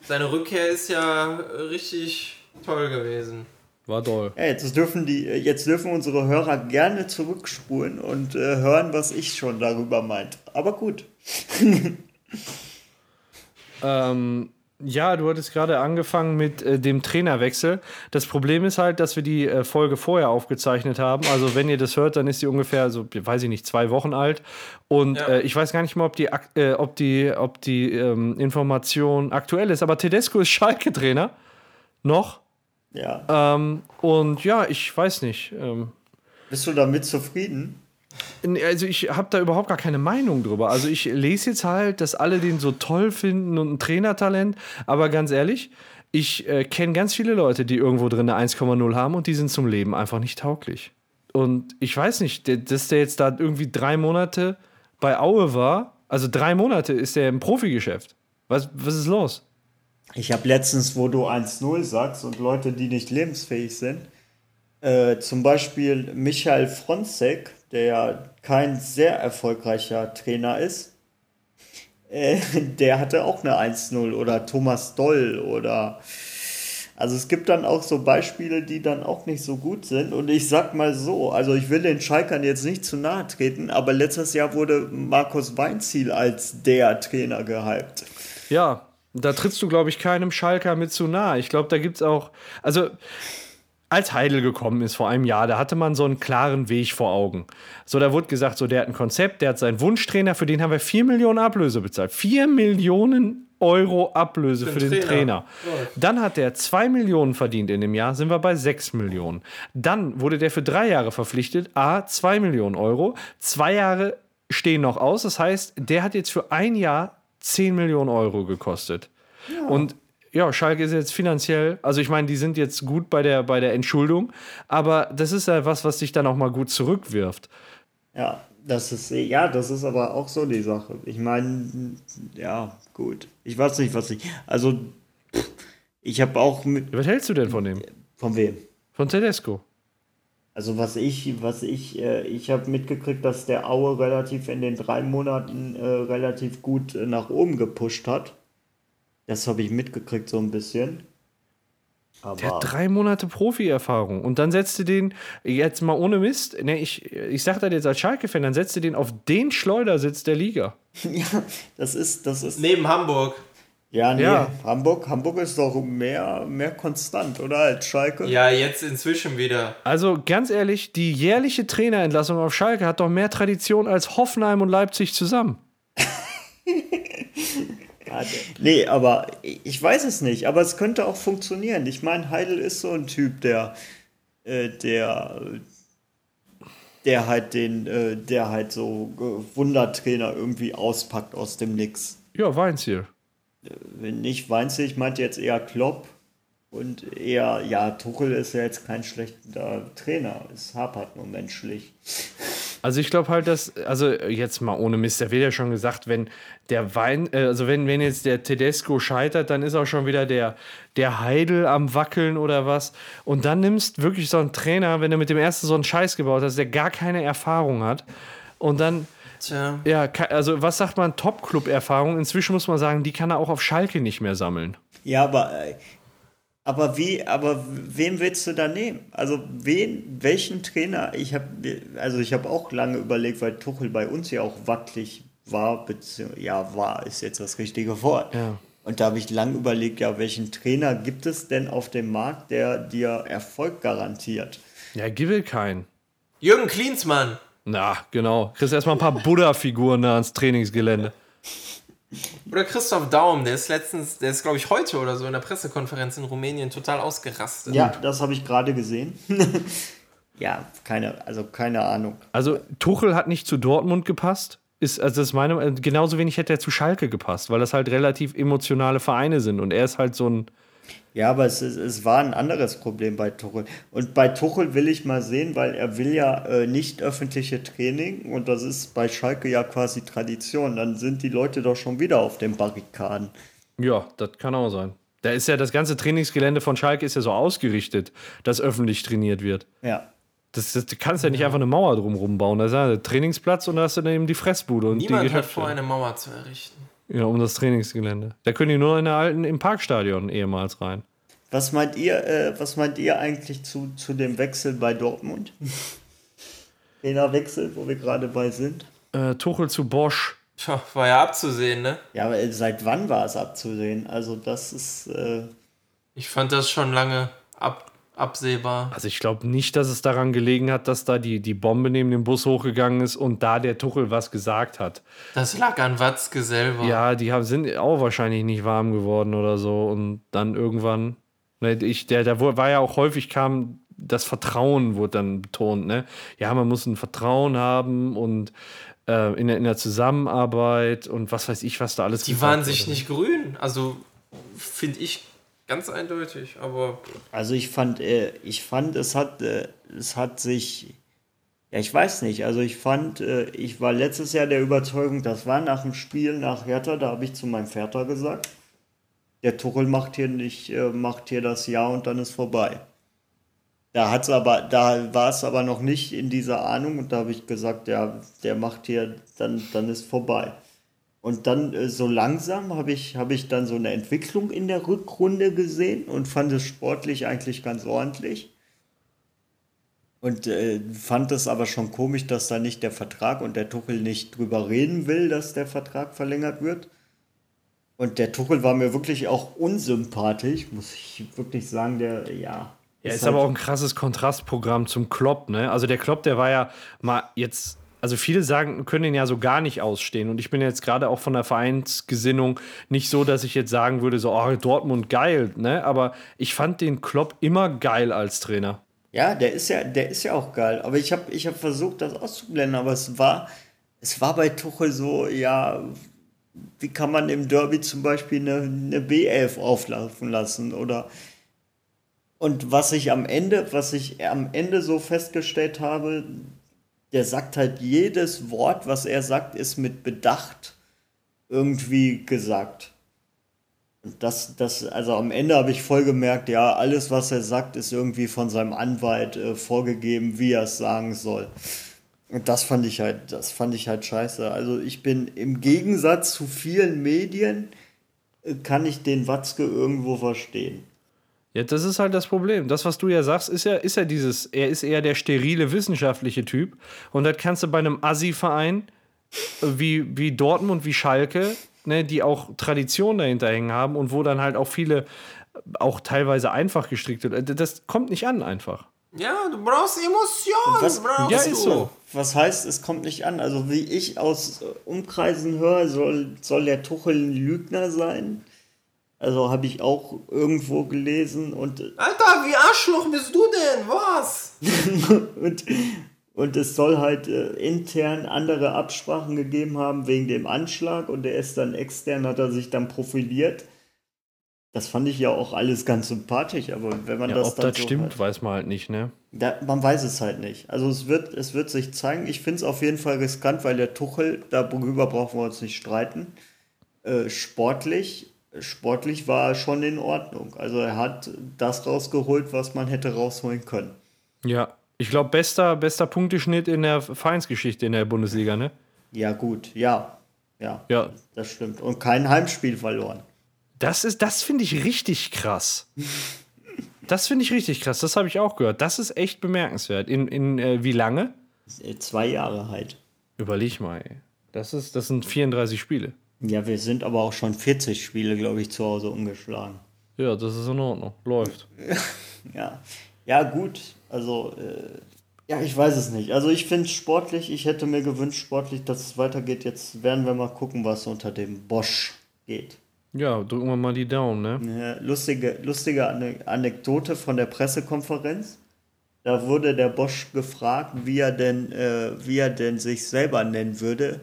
seine Rückkehr ist ja richtig toll gewesen. War doll. Ja, jetzt dürfen die, jetzt dürfen unsere Hörer gerne zurückspulen und äh, hören, was ich schon darüber meint. Aber gut. *laughs* Ähm, Ja, du hattest gerade angefangen mit äh, dem Trainerwechsel. Das Problem ist halt, dass wir die äh, Folge vorher aufgezeichnet haben. Also, wenn ihr das hört, dann ist sie ungefähr, so, weiß ich nicht, zwei Wochen alt. Und Ja. äh, ich weiß gar nicht mal, ob die, ak- äh, ob die, ob die ähm, Information aktuell ist. Aber Tedesco ist *laughs* Schalke-Trainer. Noch. Ja. Ähm, und ja, ich weiß nicht. Ähm, Bist du damit zufrieden? Also ich habe da überhaupt gar keine Meinung drüber. Also ich lese jetzt halt, dass alle den so toll finden und ein Trainertalent. Aber ganz ehrlich, ich äh, kenne ganz viele Leute, die irgendwo drin eine 1,0 haben und die sind zum Leben einfach nicht tauglich. Und ich weiß nicht, dass der jetzt da irgendwie drei Monate bei Aue war. Also drei Monate ist der im Profigeschäft. Was, was ist los? Ich habe letztens, wo du 1-0 sagst und Leute, die nicht lebensfähig sind, äh, zum Beispiel Michael Fronzek, der ja kein sehr erfolgreicher Trainer ist, äh, der hatte auch eine 1-0 oder Thomas Doll oder also es gibt dann auch so Beispiele, die dann auch nicht so gut sind. Und ich sag mal so, also ich will den Schalkern jetzt nicht zu nahe treten, aber letztes Jahr wurde Markus Weinziel als der Trainer gehypt. Ja, da trittst du, glaube ich, keinem Schalker mit zu nahe. Ich glaube, da gibt es auch. Also, als Heidel gekommen ist vor einem Jahr, da hatte man so einen klaren Weg vor Augen. So, da wurde gesagt, so, der hat ein Konzept, der hat seinen Wunschtrainer, für den haben wir 4 Millionen Ablöse bezahlt. 4 Millionen Euro Ablöse für, den den Trainer. Trainer. Dann hat der 2 Millionen verdient in dem Jahr, sind wir bei 6 Millionen. Dann wurde der für drei Jahre verpflichtet, A, 2 Millionen Euro. Zwei Jahre stehen noch aus, das heißt, der hat jetzt für ein Jahr 10 Millionen Euro gekostet. Und ja, Schalke ist jetzt finanziell, also ich meine, die sind jetzt gut bei der, bei der Entschuldung, aber das ist ja was, was sich dann auch mal gut zurückwirft. Ja, das ist, ja, das ist aber auch so die Sache. Ich meine, ja, gut. Ich weiß nicht, was ich, also, ich habe auch mit, Was hältst du denn von dem? von wem? Von Tedesco? Also was ich, was ich, äh, ich habe mitgekriegt, dass der Aue relativ in den drei Monaten äh, relativ gut äh, nach oben gepusht hat. Das habe ich mitgekriegt so ein bisschen. Der Aber hat drei Monate Profi-Erfahrung und dann setzt du den, jetzt mal ohne Mist, ne, ich, ich sag das jetzt als Schalke-Fan, dann setzt du den auf den Schleudersitz der Liga. *laughs* ja, das ist, das ist. Neben Hamburg. Ja, nee, Ja. Hamburg, Hamburg ist doch mehr, mehr konstant, oder? Als Schalke. Ja, jetzt inzwischen wieder. Also ganz ehrlich, die jährliche Trainerentlassung auf Schalke hat doch mehr Tradition als Hoffenheim und Leipzig zusammen. *laughs* Nee, aber ich weiß es nicht, aber es könnte auch funktionieren. Ich meine, Heidel ist so ein Typ, der, äh, der, der halt den, äh, der halt so äh, Wundertrainer irgendwie auspackt aus dem Nix. Ja, Weinziel. Wenn nicht Weinzel, ich meinte jetzt eher Klopp und eher, ja, Tuchel ist ja jetzt kein schlechter Trainer. Es hapert nur menschlich. Also ich glaube halt, dass, also jetzt mal ohne Mist, da wird ja schon gesagt, wenn der Wein, äh, also wenn, wenn jetzt der Tedesco scheitert, dann ist auch schon wieder der, der Heidel am Wackeln oder was. Und dann nimmst wirklich so einen Trainer, wenn du mit dem ersten so einen Scheiß gebaut hast, der gar keine Erfahrung hat. Und dann, Tja. ja, also was sagt man, Top-Club-Erfahrung? Inzwischen muss man sagen, die kann er auch auf Schalke nicht mehr sammeln. Ja, aber, äh, aber wie, aber wen willst du da nehmen? Also wen, welchen Trainer? Ich habe, also ich habe auch lange überlegt, weil Tuchel bei uns ja auch wackelig war, beziehungsweise, ja, war ist jetzt das richtige Wort. Ja. Und da habe ich lange überlegt, ja, welchen Trainer gibt es denn auf dem Markt, der dir Erfolg garantiert? Ja, gibt keinen. Jürgen Klinsmann. Na, genau. Kriegst erstmal ein paar Buddha-Figuren da ans Trainingsgelände. Oder Christoph Daum, der ist letztens, der ist glaube ich heute oder so in der Pressekonferenz in Rumänien total ausgerastet. Ja, das habe ich gerade gesehen. *laughs* ja, keine, also keine Ahnung. Also Tuchel hat nicht zu Dortmund gepasst. Ist, also das ist meine, genauso wenig hätte er zu Schalke gepasst, weil das halt relativ emotionale Vereine sind und er ist halt so ein. Ja, aber es, ist, es war ein anderes Problem bei Tuchel. Und bei Tuchel will ich mal sehen, weil er will ja äh, nicht öffentliche Training und das ist bei Schalke ja quasi Tradition. Dann sind die Leute doch schon wieder auf den Barrikaden. Ja, das kann auch sein. Da ist ja das ganze Trainingsgelände von Schalke ist ja so ausgerichtet, dass öffentlich trainiert wird. Ja. Das, das, du kannst ja nicht einfach eine Mauer drumherum bauen. Da ist ja der Trainingsplatz und da hast du dann eben die Fressbude und die Niemand hat vor, eine Mauer zu errichten. Ja, um das Trainingsgelände. Da können die nur in der alten, im Parkstadion ehemals rein. Was meint ihr, äh, was meint ihr eigentlich zu, zu dem Wechsel bei Dortmund? *laughs* Trainerwechsel, wo wir gerade bei sind. Äh, Tuchel zu Bosch. Tja, war ja abzusehen, ne? Ja, aber seit wann war es abzusehen? Also das ist. Äh ich fand das schon lange ab, absehbar. Also ich glaube nicht, dass es daran gelegen hat, dass da die, die Bombe neben dem Bus hochgegangen ist und da der Tuchel was gesagt hat. Das lag an Watzke selber. Ja, die haben, sind auch wahrscheinlich nicht warm geworden oder so. Und dann irgendwann, ne, ich, der, der war ja auch häufig kam, das Vertrauen wurde dann betont, ne? Ja, man muss ein Vertrauen haben und äh, in, der, in der Zusammenarbeit und was weiß ich, was da alles Die waren sich wurde. nicht grün. Also finde ich ganz eindeutig, aber. Also ich fand, äh, ich fand, es hat, äh, es hat sich. Ja, ich weiß nicht. Also ich fand, äh, ich war letztes Jahr der Überzeugung, das war nach dem Spiel nach Hertha, da habe ich zu meinem Vater gesagt, der Tuchel macht hier nicht, macht hier das Jahr und dann ist vorbei. Da hat's aber, da war es aber noch nicht in dieser Ahnung und da habe ich gesagt, ja, der macht hier, dann, dann ist vorbei. Und dann äh, so langsam habe ich, hab ich dann so eine Entwicklung in der Rückrunde gesehen und fand es sportlich eigentlich ganz ordentlich. Und äh, fand es aber schon komisch, dass da nicht der Vertrag und der Tuchel nicht drüber reden will, dass der Vertrag verlängert wird. Und der Tuchel war mir wirklich auch unsympathisch, muss ich wirklich sagen, der, ja, ja, ist, ist halt aber auch ein krasses Kontrastprogramm zum Klopp, ne? Also der Klopp, der war ja mal jetzt, also viele sagen, können ihn ja so gar nicht ausstehen. Und ich bin jetzt gerade auch von der Vereinsgesinnung nicht so, dass ich jetzt sagen würde, so, oh, Dortmund geil, ne? Aber ich fand den Klopp immer geil als Trainer. Ja, der ist ja, der ist ja auch geil. Aber ich habe ich hab versucht, das auszublenden, aber es war, es war bei Tuchel so, ja, wie kann man im Derby zum Beispiel eine, eine B11 auflaufen lassen oder und was ich am Ende, was ich am Ende so festgestellt habe, der sagt halt jedes Wort, was er sagt, ist mit Bedacht irgendwie gesagt. Das, das, also am Ende habe ich voll gemerkt, ja, alles, was er sagt, ist irgendwie von seinem Anwalt äh, vorgegeben, wie er es sagen soll. Und das fand ich halt, das fand ich halt scheiße. Also ich bin im Gegensatz zu vielen Medien, äh, kann ich den Watzke irgendwo verstehen. Ja, das ist halt das Problem. Das, was du ja sagst, ist ja, ist ja dieses, er ist eher der sterile wissenschaftliche Typ. Und das kannst du bei einem Assi-Verein wie, wie Dortmund, wie Schalke, ne, die auch Tradition dahinter hängen haben und wo dann halt auch viele, auch teilweise einfach gestrickt wird. Das kommt nicht an einfach. Ja, du brauchst Emotionen. Was, brauchst ja, ist so. Was heißt, es kommt nicht an? Also, wie ich aus Umkreisen höre, soll, soll der Tuchel ein Lügner sein? Also habe ich auch irgendwo gelesen und. Alter, wie Arschloch bist du denn? Was? *laughs* und, und es soll halt äh, intern andere Absprachen gegeben haben wegen dem Anschlag und der ist dann extern, hat er sich dann profiliert. Das fand ich ja auch alles ganz sympathisch, aber wenn man ja, das ob dann. das so stimmt, hat, weiß man halt nicht, ne? Da, man weiß es halt nicht. Also es wird, es wird sich zeigen. Ich finde es auf jeden Fall riskant, weil der Tuchel, darüber brauchen wir uns nicht streiten, äh, sportlich sportlich war er schon in Ordnung. Also er hat das rausgeholt, was man hätte rausholen können. Ja, ich glaube, bester, bester Punkteschnitt in der Vereinsgeschichte in der Bundesliga, ne? Ja, gut, ja. Ja, ja. das stimmt. Und kein Heimspiel verloren. Das das finde ich richtig krass. *laughs* das finde ich richtig krass. Das habe ich auch gehört. Das ist echt bemerkenswert. In, in äh, wie lange? Zwei Jahre halt. Überleg mal, ey. Das, ist, das sind 34 Spiele. Ja, wir sind aber auch schon 40 Spiele, glaube ich, zu Hause umgeschlagen. Ja, das ist in Ordnung. Läuft. *laughs* ja. Ja, gut. Also, äh, ja, ich weiß es nicht. Also, ich finde es sportlich. Ich hätte mir gewünscht, sportlich, dass es weitergeht. Jetzt werden wir mal gucken, was unter dem Bosch geht. Ja, drücken wir mal die Daumen, ne? Ja, lustige, lustige Anekdote von der Pressekonferenz. Da wurde der Bosch gefragt, wie er denn, äh, wie er denn sich selber nennen würde.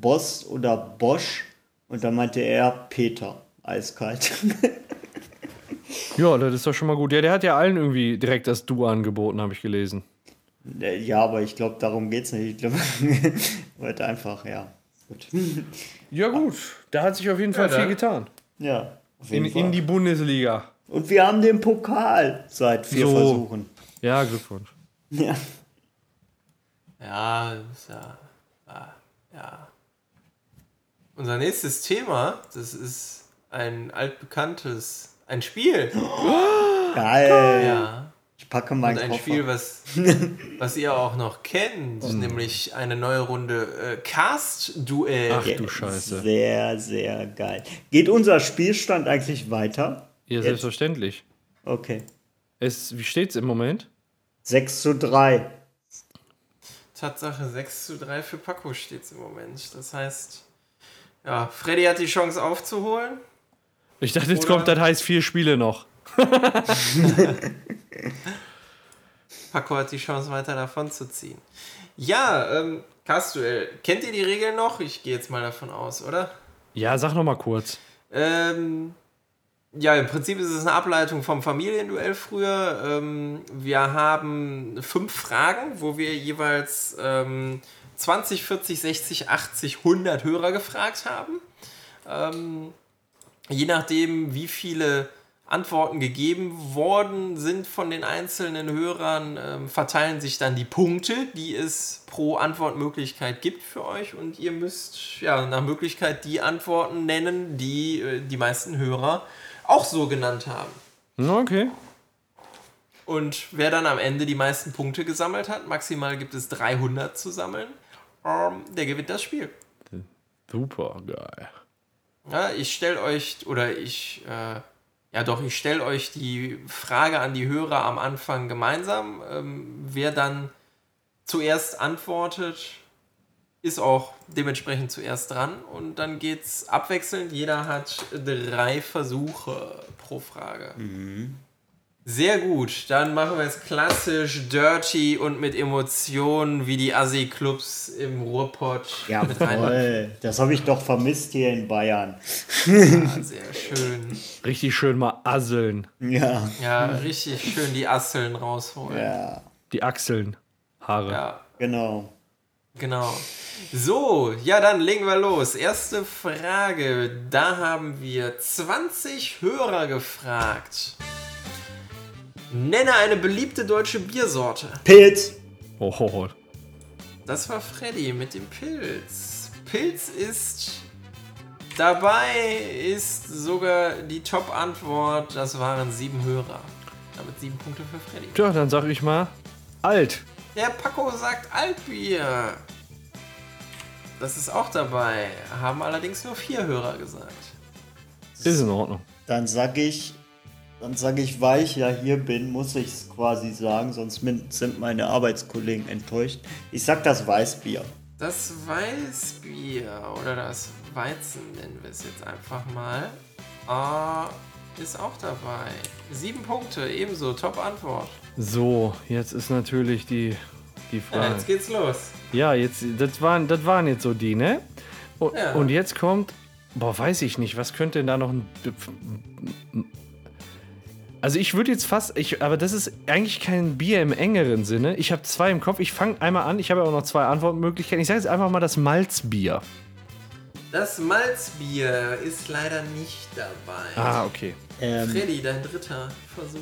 Boss oder Bosch und da meinte er Peter, eiskalt. *laughs* ja, das ist doch schon mal gut. Ja, der hat ja allen irgendwie direkt das Du angeboten, habe ich gelesen. Äh, ja, aber ich glaube, darum geht es nicht. Ich glaube, heute *laughs* einfach, ja. Gut. *laughs* Ja, gut. Da hat sich auf jeden Fall ja, viel getan. Ja. In, in, die Bundesliga. Und wir haben den Pokal seit vier so. Versuchen. Ja, Glückwunsch. Ja. Ja, ja. Ja. Unser nächstes Thema, das ist ein altbekanntes, ein Spiel. *gasps* Geil. Ja. Ich packe meinen Und ein Koffer. Spiel, was, *laughs* was ihr auch noch kennt, nämlich eine neue Runde äh, Cast-Duell. Ach du Scheiße. Sehr, sehr geil. Geht unser Spielstand eigentlich weiter? Ja, Jetzt? selbstverständlich. Okay. Es, wie steht's im Moment? 6 zu 3. Tatsache 6 zu 3 für Paco steht es im Moment. Das heißt, ja, Freddy hat die Chance aufzuholen. Ich dachte, jetzt Oder- kommt, das heißt vier Spiele noch. *laughs* *laughs* Paco hat die Chance, weiter davon zu ziehen. Ja, ähm, Cast-Duell. Kennt ihr die Regeln noch? Ich gehe jetzt mal davon aus, oder? Ja, sag noch mal kurz. Ähm, ja, im Prinzip ist es eine Ableitung vom Familienduell früher. Ähm, wir haben fünf Fragen, wo wir jeweils ähm, 20, 40, 60, 80, 100 Hörer gefragt haben. Ähm, je nachdem, wie viele Antworten gegeben worden sind von den einzelnen Hörern, ähm, verteilen sich dann die Punkte, die es pro Antwortmöglichkeit gibt für euch. Und ihr müsst ja nach Möglichkeit die Antworten nennen, die äh, die meisten Hörer auch so genannt haben. Okay. Und wer dann am Ende die meisten Punkte gesammelt hat, maximal gibt es 300 zu sammeln, der gewinnt das Spiel. Super geil. Ja, ich stelle euch, oder ich, äh, ja doch, ich stelle euch die Frage an die Hörer am Anfang gemeinsam. Ähm, wer dann zuerst antwortet, ist auch dementsprechend zuerst dran. Und dann geht's abwechselnd. Jeder hat drei Versuche pro Frage. Sehr gut, dann machen wir es klassisch, dirty und mit Emotionen wie die Assi-Clubs im Ruhrpott Ja, voll. Das habe ich doch vermisst hier in Bayern. Ja, sehr schön. Richtig schön mal asseln. Ja, Ja, richtig schön die Asseln rausholen. Ja, ja, Die Achseln. Haare. genau. genau. So, ja, dann legen wir los. Erste Frage. Da haben wir 20 Hörer gefragt. Nenne eine beliebte deutsche Biersorte. Pilz. Oh, oh, oh. Das war Freddy mit dem Pilz. Pilz ist dabei, ist sogar die Top-Antwort. Das waren sieben Hörer. Damit sieben Punkte für Freddy. Tja, dann sag ich mal alt. Der Paco sagt Altbier. Das ist auch dabei. Haben allerdings nur vier Hörer gesagt. Ist in Ordnung. Dann sag ich, dann sag ich, weil ich ja hier bin, muss ich es quasi sagen, sonst sind meine Arbeitskollegen enttäuscht. Ich sag das Weißbier. Das Weißbier oder das Weizen nennen wir es jetzt einfach mal. Ah, ist auch dabei. Sieben Punkte, ebenso. Top-Antwort. So, jetzt ist natürlich die, die Ja, Frage. jetzt geht's los. Ja, jetzt, das waren, das waren jetzt so die, ne? Und, Ja. und jetzt kommt, boah, weiß ich nicht, was könnte denn da noch ein. Also ich würde jetzt fast, ich, aber das ist eigentlich kein Bier im engeren Sinne. Ich habe zwei im Kopf. Ich fange einmal an. Ich habe ja auch noch zwei Antwortmöglichkeiten. Ich sage jetzt einfach mal das Malzbier. Das Malzbier ist leider nicht dabei. Ah, okay. Ähm, Freddy, dein dritter Versuch.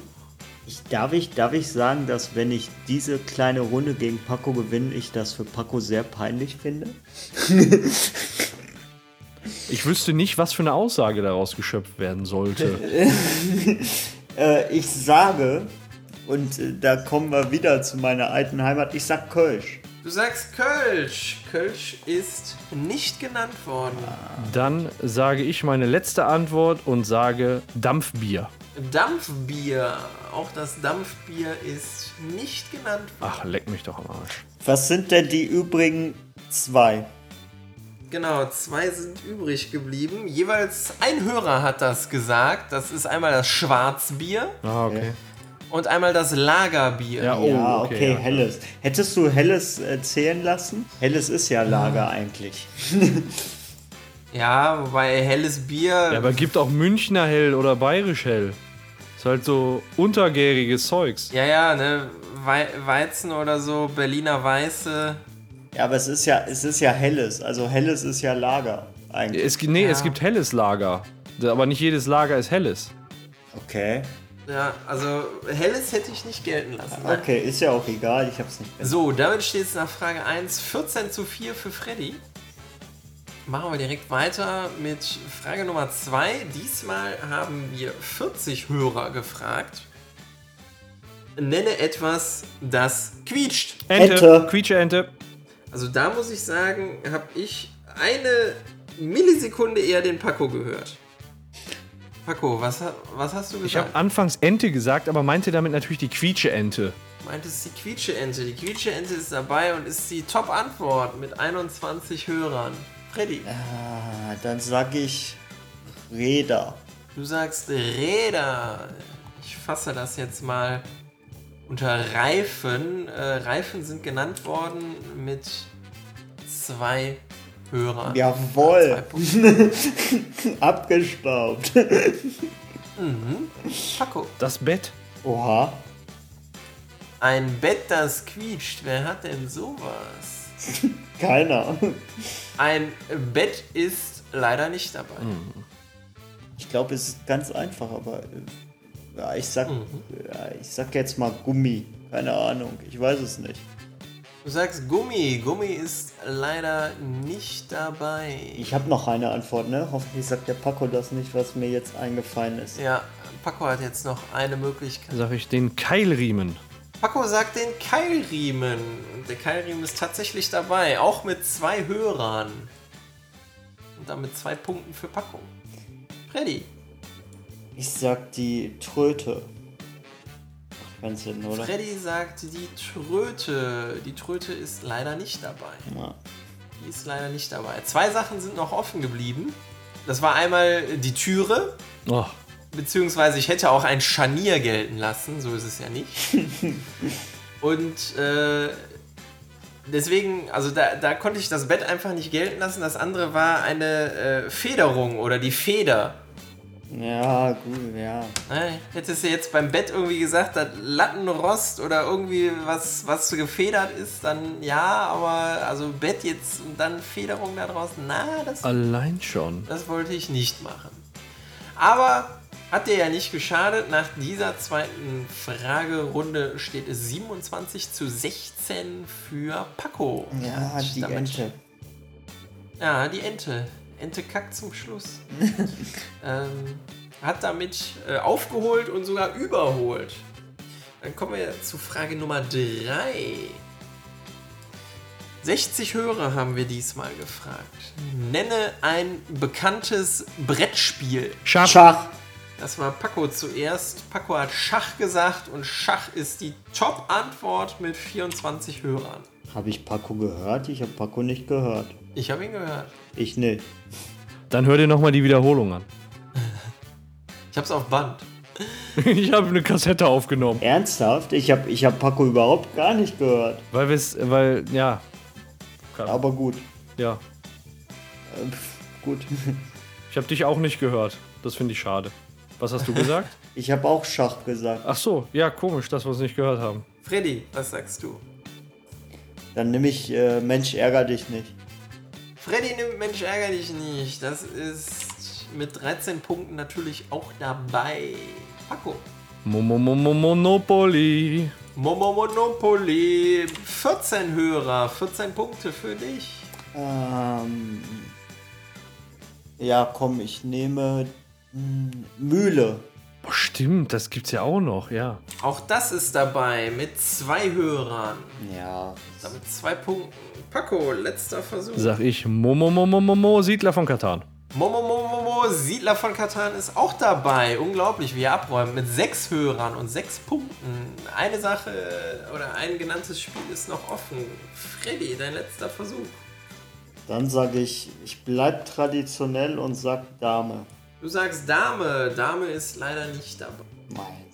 ich, darf, ich, darf ich sagen, dass wenn ich diese kleine Runde gegen Paco gewinne, ich das für Paco sehr peinlich finde? Ich wüsste nicht, was für eine Aussage daraus geschöpft werden sollte. *laughs* Äh, ich sage, und äh, da kommen wir wieder zu meiner alten Heimat, ich sag Kölsch. Du sagst Kölsch. Kölsch ist nicht genannt worden. Dann sage ich meine letzte Antwort und sage Dampfbier. Dampfbier. Auch das Dampfbier ist nicht genannt worden. Ach, leck mich doch am Arsch. Was sind denn die übrigen zwei? Genau, zwei sind übrig geblieben. Jeweils ein Hörer hat das gesagt. Das ist einmal das Schwarzbier Ah, okay. und einmal das Lagerbier. Ja, oh, ja, okay, okay, ja. Helles. Hättest du Helles äh, zählen lassen? Helles ist ja Lager eigentlich. *laughs* Ja, wobei helles Bier. Ja, aber gibt auch Münchner Hell oder Bayerisch Hell. Ist halt so untergäriges Zeugs. ja, ja, ne? Wei Weizen oder so, Berliner Weiße. Ja, aber es ist ja, es ist ja Helles. Also Helles ist ja Lager eigentlich. Es, nee, Ja. es gibt helles Lager. Aber nicht jedes Lager ist helles. Okay. Ja, also helles hätte ich nicht gelten lassen. ne? Okay, ist ja auch egal, ich hab's nicht. So, damit steht es nach Frage 1 14 zu 4 für Freddy. Machen wir direkt weiter mit Frage Nummer 2. Diesmal haben wir 40 Hörer gefragt. nenne etwas, das quietscht. Ente. Ente. Quietsche-Ente. Also da muss ich sagen, habe ich eine Millisekunde eher den Paco gehört. Paco, was, was hast du Ich habe gesagt? anfangs Ente gesagt, aber meinte damit natürlich die Quietsche-Ente. Du meintest die Quietsche-Ente. Die Quietsche-Ente ist dabei und ist die Top-Antwort mit 21 Hörern. Freddy, Ah, dann sag ich Räder. du sagst Räder. Ich fasse das jetzt mal unter Reifen. Äh, Reifen sind genannt worden mit zwei Hörern. Punkte. *laughs* Abgestaubt. Paco. Das Bett. Oha. Ein Bett, das quietscht. Wer hat denn sowas? *laughs* Keiner. Ein Bett ist leider nicht dabei. Ich glaube, es ist ganz einfach, aber äh, ja, ich sag, Mhm. ja, ich sag jetzt mal Gummi. Keine Ahnung, ich weiß es nicht. Du sagst Gummi. Gummi ist leider nicht dabei. Ich habe noch eine Antwort, ne? Hoffentlich sagt der Paco das nicht, was mir jetzt eingefallen ist. Ja, Paco hat jetzt noch eine Möglichkeit. Sag ich den Keilriemen. Paco sagt den Keilriemen. Und der Keilriemen ist tatsächlich dabei, auch mit zwei Hörern. Und damit zwei Punkten für Paco. Freddy. Ich sag die Tröte. Ganz Sinn, oder? Freddy sagt die Tröte. Die Tröte ist leider nicht dabei. Ja. Die ist leider nicht dabei. Zwei Sachen sind noch offen geblieben. Das war einmal die Türe, Oh, beziehungsweise ich hätte auch ein Scharnier gelten lassen, so ist es ja nicht. *laughs* Und äh, deswegen, also da, da konnte ich das Bett einfach nicht gelten lassen. Das andere war eine äh, Federung oder die Feder. Ja, gut, ja. Hättest du jetzt beim Bett irgendwie gesagt, dass Lattenrost oder irgendwie was, was gefedert ist, dann ja, aber also Bett jetzt und dann Federung da draußen, na, das, allein schon. das wollte ich nicht machen. Aber hat dir ja nicht geschadet. Nach dieser zweiten Fragerunde steht es 27 zu 16 für Paco. Ja, die Ente. ja, die Ente. Ente kackt zum Schluss. *laughs* ähm, hat damit äh, aufgeholt und sogar überholt. Dann kommen wir zu Frage Nummer 3. 60 Hörer haben wir diesmal gefragt. Nenne ein bekanntes Brettspiel. Schach. Schach. Das war Paco zuerst. Paco hat Schach gesagt und Schach ist die Top-Antwort mit 24 Hörern. Habe ich Paco gehört? Ich habe Paco nicht gehört. Ich habe ihn gehört. Ich nicht. Dann hör dir nochmal die Wiederholung an. Ich habe es auf Band. *laughs* Ich habe eine Kassette aufgenommen. Ernsthaft? Ich habe ich hab Paco überhaupt gar nicht gehört. Weil wir es, weil, ja, Aber gut. ja. Äh, pf, gut. Ich habe dich auch nicht gehört. Das finde ich schade. Was hast du gesagt? *laughs* Ich habe auch Schach gesagt. Ach so, ja, komisch, dass wir es nicht gehört haben. Freddy, was sagst du? Dann nehme ich äh, Mensch, ärger dich nicht. Freddy nimmt Mensch ärger dich nicht. Das ist mit 13 Punkten natürlich auch dabei. Paco. Momo Momo Monopoly. Momo Monopoly. 14 Hörer, 14 Punkte für dich. Ähm, ja, komm, ich nehme mh, Mühle. Boah, stimmt, das gibt's ja auch noch, ja. Auch das ist dabei mit zwei Hörern. Ja. Damit zwei Punkten. Paco, letzter Versuch. Sag ich Momo Momo Momo Siedler von Katan. Momo Momo Momo, Siedler von Katan ist auch dabei. Unglaublich, wie er abräumt. Mit sechs Hörern und sechs Punkten. Eine Sache oder ein genanntes Spiel ist noch offen. Freddy, dein letzter Versuch. Dann sage ich, ich bleib traditionell und sag Dame. Du sagst Dame. Dame ist leider nicht dabei. Mein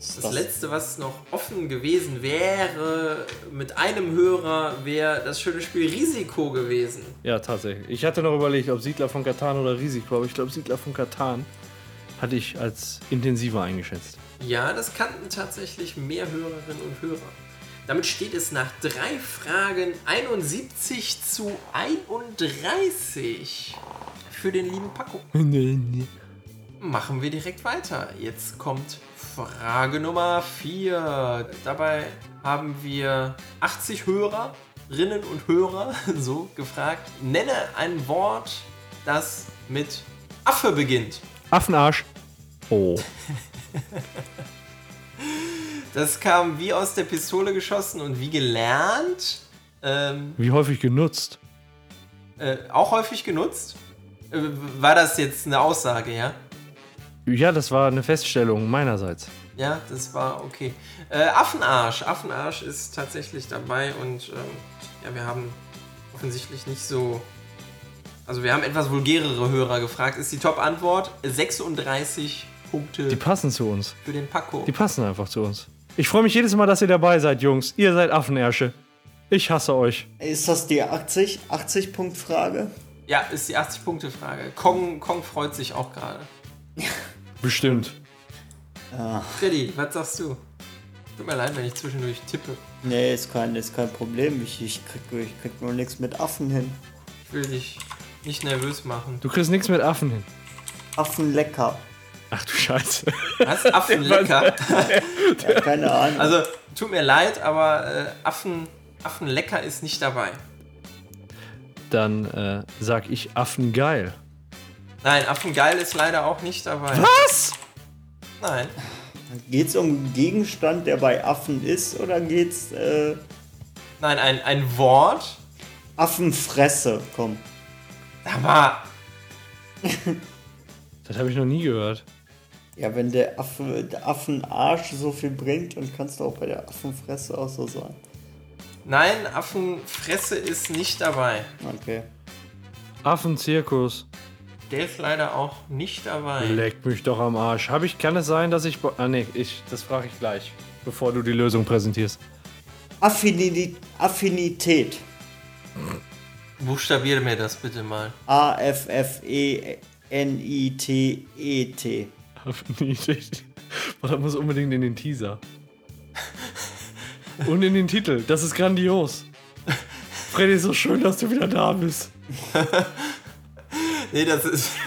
Ist Das letzte, was noch offen gewesen wäre, mit einem Hörer, wäre das schöne Spiel Risiko gewesen. Ja, tatsächlich. Ich hatte noch überlegt, ob Siedler von Katan oder Risiko, aber ich glaube, Siedler von Katan hatte ich als intensiver eingeschätzt. Ja, das kannten tatsächlich mehr Hörerinnen und Hörer. Damit steht es nach drei Fragen 71 zu 31 für den lieben Paco. *laughs* Machen wir direkt weiter. Jetzt kommt Frage Nummer 4. Dabei haben wir 80 Hörerinnen und Hörer *laughs* so gefragt. Nenne ein Wort, das mit Affe beginnt. Affenarsch. Oh. *laughs* Das kam wie aus der Pistole geschossen und wie gelernt. Ähm, Wie häufig genutzt? äh, auch häufig genutzt. Äh, war das jetzt eine Aussage, ja? Ja, das war eine Feststellung meinerseits. Ja, das war okay. Äh, Affenarsch. Affenarsch ist tatsächlich dabei und ähm, ja, wir haben offensichtlich nicht so. Also, wir haben etwas vulgärere Hörer gefragt. Ist die Top-Antwort 36 Punkte Die passen zu uns. für den Paco. Die passen einfach zu uns. Ich freue mich jedes Mal, dass ihr dabei seid, Jungs. Ihr seid Affenärsche. Ich hasse euch. Ist das die 80, 80 Punkt Frage? Ja, ist die 80-Punkte-Frage. Kong, Kong freut sich auch gerade. *laughs* Bestimmt. Freddy, was sagst du? Tut mir leid, wenn ich zwischendurch tippe. Nee, ist kein, ist kein Problem. Ich, ich, krieg, ich krieg nur nichts mit Affen hin. Ich will dich nicht nervös machen. Du kriegst nichts mit Affen hin. Affen lecker. Ach du Scheiße. Was? Affen lecker. *laughs* Ja, keine Ahnung. Also, tut mir leid, aber äh, Affen, Affen lecker ist nicht dabei. Dann äh, sag ich Affen geil. Nein, Affengeil ist leider auch nicht dabei. Was? Nein. Geht's um einen Gegenstand, der bei Affen ist, oder geht's äh, Nein, ein, ein Wort. Affenfresse? Komm. Aber *laughs* Das habe ich noch nie gehört. Ja, wenn der Affe, der Affenarsch so viel bringt, dann kannst du auch bei der Affenfresse auch so sein. nein, Affenfresse ist nicht dabei. Okay. Affenzirkus. Der ist leider auch nicht dabei. Leck mich doch am Arsch. Hab ich, kann es sein, dass ich. Ah, nee, ich, das frage ich gleich, bevor du die Lösung präsentierst. Affini Affinität. Buchstabiere mir das bitte mal. E A-F-F-E-N-I-T-E-T. Affinität. Boah, das muss unbedingt in den Teaser. Und in den Titel. Das ist grandios. Freddy, so schön, dass du wieder da bist. *laughs* Nee, das ist. *laughs*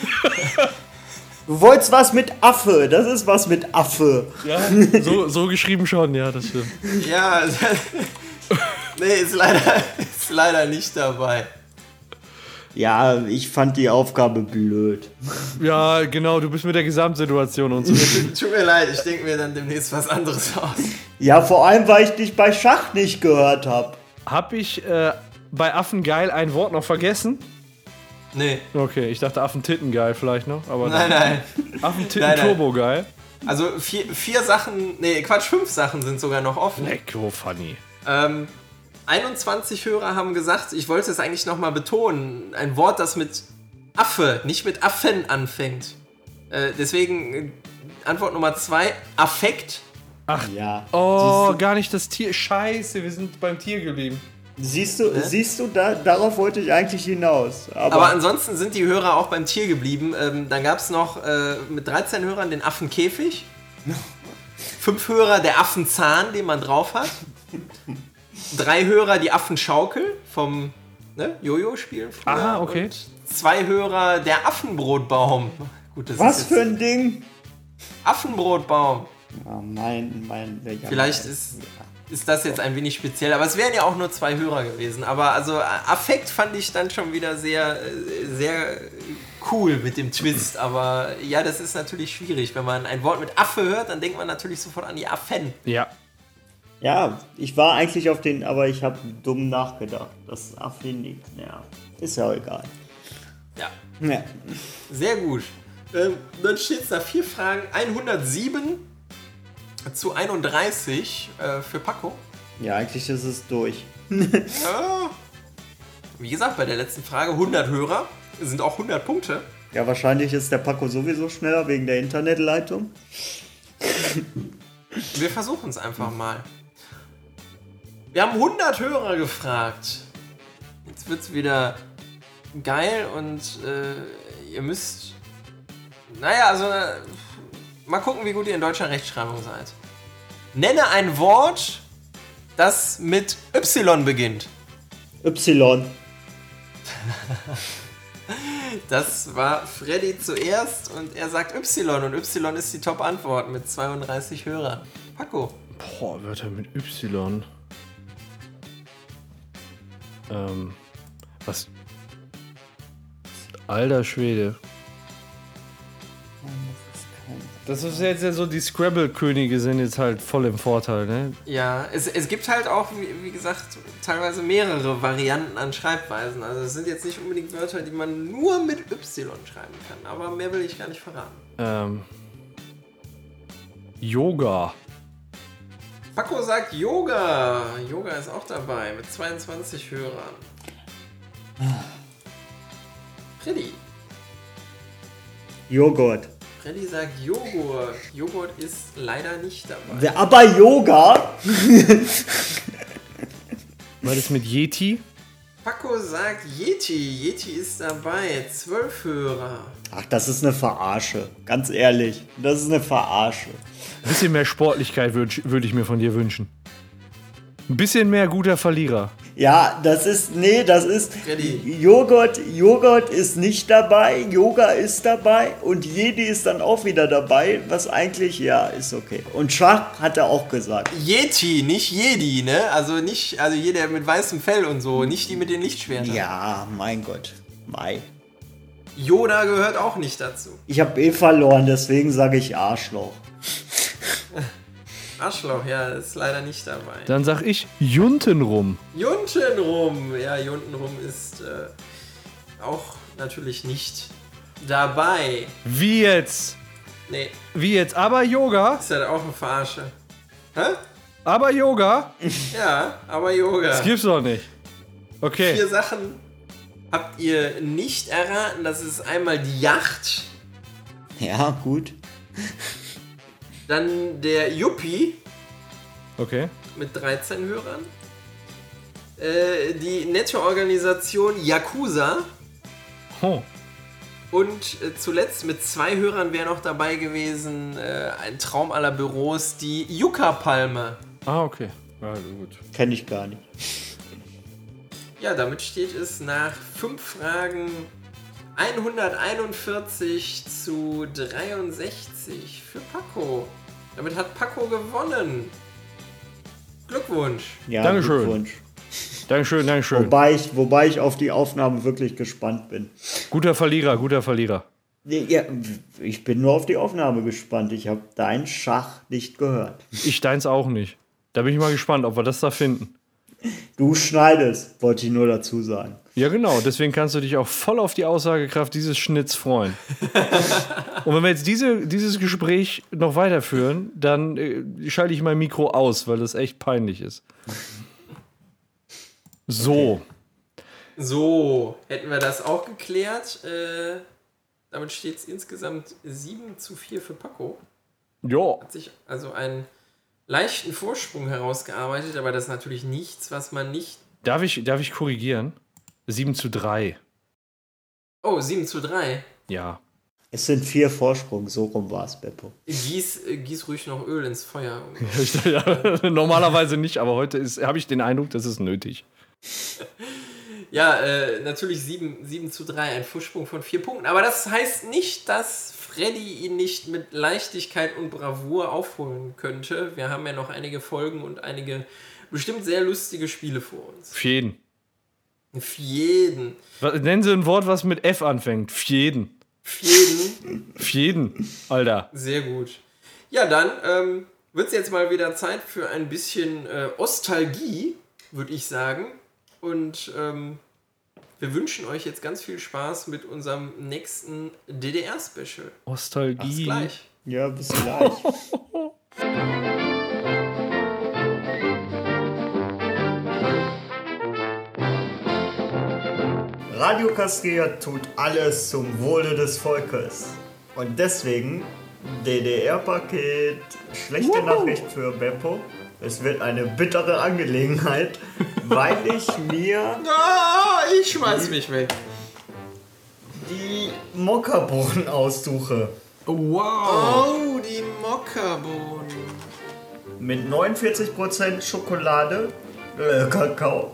Du wolltest was mit Affe. Das ist was mit Affe. Ja, so, so geschrieben schon, ja, das stimmt. Ja. *laughs* nee, ist leider, ist leider nicht dabei. Ja, ich fand die Aufgabe blöd. Ja, genau, du bist mit der Gesamtsituation und so. *laughs* Tut mir leid, ich denke mir dann demnächst was anderes aus. Ja, vor allem, weil ich dich bei Schach nicht gehört habe. Hab ich äh, bei Affen geil ein Wort noch vergessen? Nee. Okay, ich dachte Affentitten geil vielleicht noch, aber Nein, nein. Affentitten Nein. Turbo geil. Also vier, vier Sachen, nee, Quatsch, fünf Sachen sind sogar noch offen. Lecko funny. Ähm, 21 Hörer haben gesagt, ich wollte es eigentlich nochmal betonen, ein Wort, das mit Affe, nicht mit Affen anfängt. Äh, deswegen äh, Antwort Nummer zwei, Affekt. Ja. Oh, gar nicht das Tier. Scheiße, wir sind beim Tier geblieben. Siehst du, siehst du da, darauf wollte ich eigentlich hinaus. Aber, Aber ansonsten sind die Hörer auch beim Tier geblieben. Ähm, dann gab es noch äh, mit 13 Hörern den Affenkäfig. *laughs* Fünf Hörer der Affenzahn, den man drauf hat. Drei Hörer die Affenschaukel vom ne, Jojo-Spielen. früher. Aha, okay. Und zwei Hörer der Affenbrotbaum. Gut, das was ist für ein Ding? Affenbrotbaum. Ja, mein, mein, Vielleicht ist, ist das jetzt ein wenig speziell, aber es wären ja auch nur zwei Hörer gewesen. Aber also äh, Affekt fand ich dann schon wieder sehr, äh, sehr cool mit dem Twist. Aber ja, das ist natürlich schwierig. Wenn man ein Wort mit Affe hört, dann denkt man natürlich sofort an die Affen. Ja. Ja, ich war eigentlich auf den, aber ich habe dumm nachgedacht. Das Affinit, ja, ist ja auch egal. Ja, Ja. sehr gut. Ähm, dann steht es da vier Fragen. 107 zu 31 äh, für Paco. ja, eigentlich ist es durch. *laughs* Ja. Wie gesagt, bei der letzten Frage 100 Hörer sind auch 100 Punkte. Ja, wahrscheinlich ist der Paco sowieso schneller wegen der Internetleitung. Wir versuchen es einfach mal. Wir haben 100 Hörer gefragt. Jetzt wird es wieder geil und äh, ihr müsst. Naja, also. Mal gucken, wie gut ihr in deutscher Rechtschreibung seid. Nenne ein Wort, das mit Y beginnt. Y. *laughs* Das war Freddy zuerst und er sagt Y und Y ist die Top-Antwort mit 32 Hörern. Paco. Boah, Wörter mit Y. Ähm, was? Alter Schwede. Das ist jetzt ja so, die Scrabble-Könige sind jetzt halt voll im Vorteil, ne? Ja, es, es gibt halt auch, wie, wie gesagt, teilweise mehrere Varianten an Schreibweisen. Also es sind jetzt nicht unbedingt Wörter, die man nur mit Y schreiben kann. Aber mehr will ich gar nicht verraten. Ähm. Yoga. Paco sagt Yoga. Yoga ist auch dabei mit 22 Hörern. Freddy. Joghurt. Freddy sagt Joghurt. Joghurt ist leider nicht dabei. Aber Yoga? Was ist mit Yeti? Paco sagt Yeti. Yeti ist dabei. 12 Hörer. Ach, das ist eine Verarsche. Ganz ehrlich. Das ist eine Verarsche. Ein bisschen mehr Sportlichkeit würde würd ich mir von dir wünschen. Ein bisschen mehr guter Verlierer. Ja, das ist. Nee, das ist. Freddy. Joghurt, Joghurt ist nicht dabei, Yoga ist dabei und Jedi ist dann auch wieder dabei, was eigentlich, ja, ist okay. Und Schach hat er auch gesagt. Yeti, nicht Jedi, ne? Also nicht, also jeder mit weißem Fell und so, nicht die mit den Lichtschwertern. Ja, mein Gott. Mai. Yoda gehört auch nicht dazu. Ich habe eh verloren, deswegen sage ich Arschloch. *laughs* Arschloch, ja, ist leider nicht dabei. Dann sag ich Juntenrum. Juntenrum, ja, Juntenrum ist äh, auch natürlich nicht dabei. Wie jetzt? Nee, Wie jetzt? Aber Yoga? ist halt auch eine Verarsche. Hä? Aber Yoga? *laughs* Ja, aber Yoga. Das gibt's doch nicht. Okay. Vier Sachen habt ihr nicht erraten. Das ist einmal die Yacht, Ja, gut. Dann der Yuppie Okay. mit 13 Hörern, äh, die nette Organisation Yakuza Oh. und äh, zuletzt mit zwei Hörern wäre noch dabei gewesen äh, ein Traum aller Büros, die Yucca-Palme. Ah, okay. Ja, gut. Kenne ich gar nicht. Ja, damit steht es nach fünf Fragen 141 zu 63 für Paco. Damit hat Paco gewonnen. Glückwunsch. Ja, Dankeschön. Glückwunsch. Dankeschön, Dankeschön. Wobei ich, wobei ich auf die Aufnahmen wirklich gespannt bin. Guter Verlierer, guter Verlierer. Ja, ich bin nur auf die Aufnahme gespannt. Ich habe deinen Schach nicht gehört. Ich deins auch nicht. Da bin ich mal gespannt, ob wir das da finden. Du schneidest, wollte ich nur dazu sagen. Ja, genau. Deswegen kannst du dich auch voll auf die Aussagekraft dieses Schnitts freuen. *laughs* Und wenn wir jetzt diese, dieses Gespräch noch weiterführen, dann äh, schalte ich mein Mikro aus, weil das echt peinlich ist. So. So, hätten wir das auch geklärt. Äh, damit steht es insgesamt 7 zu 4 für Paco. Ja. Hat sich also einen leichten Vorsprung herausgearbeitet, aber das ist natürlich nichts, was man nicht. Darf ich, darf ich korrigieren? 7 zu 3. Oh, 7 zu 3. Ja. Es sind vier Vorsprung, so rum war es, Beppo. Gieß, äh, gieß ruhig noch Öl ins Feuer. *laughs* normalerweise nicht, aber heute habe ich den Eindruck, das ist nötig. *laughs* Ja, äh, natürlich 7, 7 zu 3, ein Vorsprung von 4 Punkten. Aber das heißt nicht, dass Freddy ihn nicht mit Leichtigkeit und Bravour aufholen könnte. Wir haben ja noch einige Folgen und einige bestimmt sehr lustige Spiele vor uns. Für jeden. Für jeden. Was- Nennen Sie ein Wort, was mit F anfängt. Für jeden. Für jeden. Für jeden. Alter. Sehr gut. Ja, dann ähm, wird es jetzt mal wieder Zeit für ein bisschen äh, Ostalgie, würde ich sagen. Und ähm, wir wünschen euch jetzt ganz viel Spaß mit unserem nächsten DDR-Special. Bis Nostalgie. gleich. Ja, bis gleich. *laughs* Radio Kastriert tut alles zum Wohle des Volkes. Und deswegen DDR-Paket, schlechte Nachricht für Beppo. Es wird eine bittere Angelegenheit, weil ich mir Ah, ich schmeiß mich weg. die Mokkabohnen aussuche. Wow. Oh, die Mokkabohnen. mit 49% Schokolade, äh, Kakao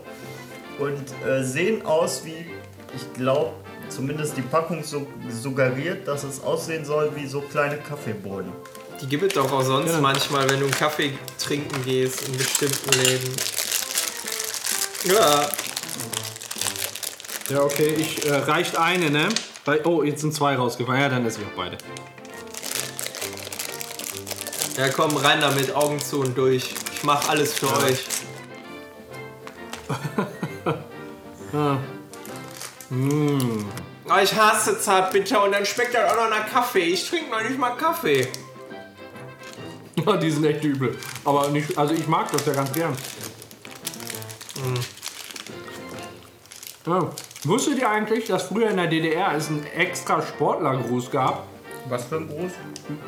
und äh, sehen aus wie, ich glaube, zumindest die Packung so, suggeriert, dass es aussehen soll wie so kleine Kaffeebohnen. Die gibt es doch auch sonst manchmal, wenn du einen Kaffee trinken gehst in bestimmten Läden. Ja. Ja, okay, ich äh, reicht eine, ne? Weil, oh, jetzt sind zwei rausgefallen. Ja, dann esse ich auch beide. Ja, komm, rein damit, Augen zu und durch. Ich mach alles für euch. Ich hasse Zartbitter und dann schmeckt das auch noch nach Kaffee. Ich trinke noch nicht mal Kaffee. *laughs* Ja, die sind echt übel. Aber nicht, also ich mag das ja ganz gern. Ja. Wusstet ihr eigentlich, dass früher in der DDR es einen extra Sportlergruß gab? Was für ein Gruß?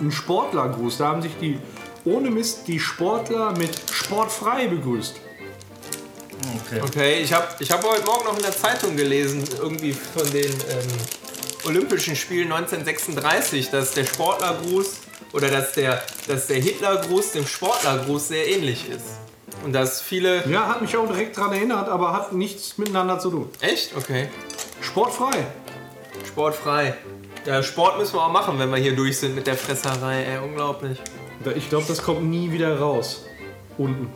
Ein Sportlergruß. Da haben sich die, ohne Mist, die Sportler mit sportfrei begrüßt. Okay. Okay, ich habe ich hab heute Morgen noch in der Zeitung gelesen, irgendwie von den ähm, Olympischen Spielen 1936, dass der Sportlergruß oder dass der, dass der Hitlergruß dem Sportlergruß sehr ähnlich ist. Und dass viele. Ja, hat mich auch direkt daran erinnert, aber hat nichts miteinander zu tun. Echt? Okay. Sportfrei. Sportfrei. Ja, Sport müssen wir auch machen, wenn wir hier durch sind mit der Fresserei. Ey, unglaublich. Ich glaube, das kommt nie wieder raus. Unten.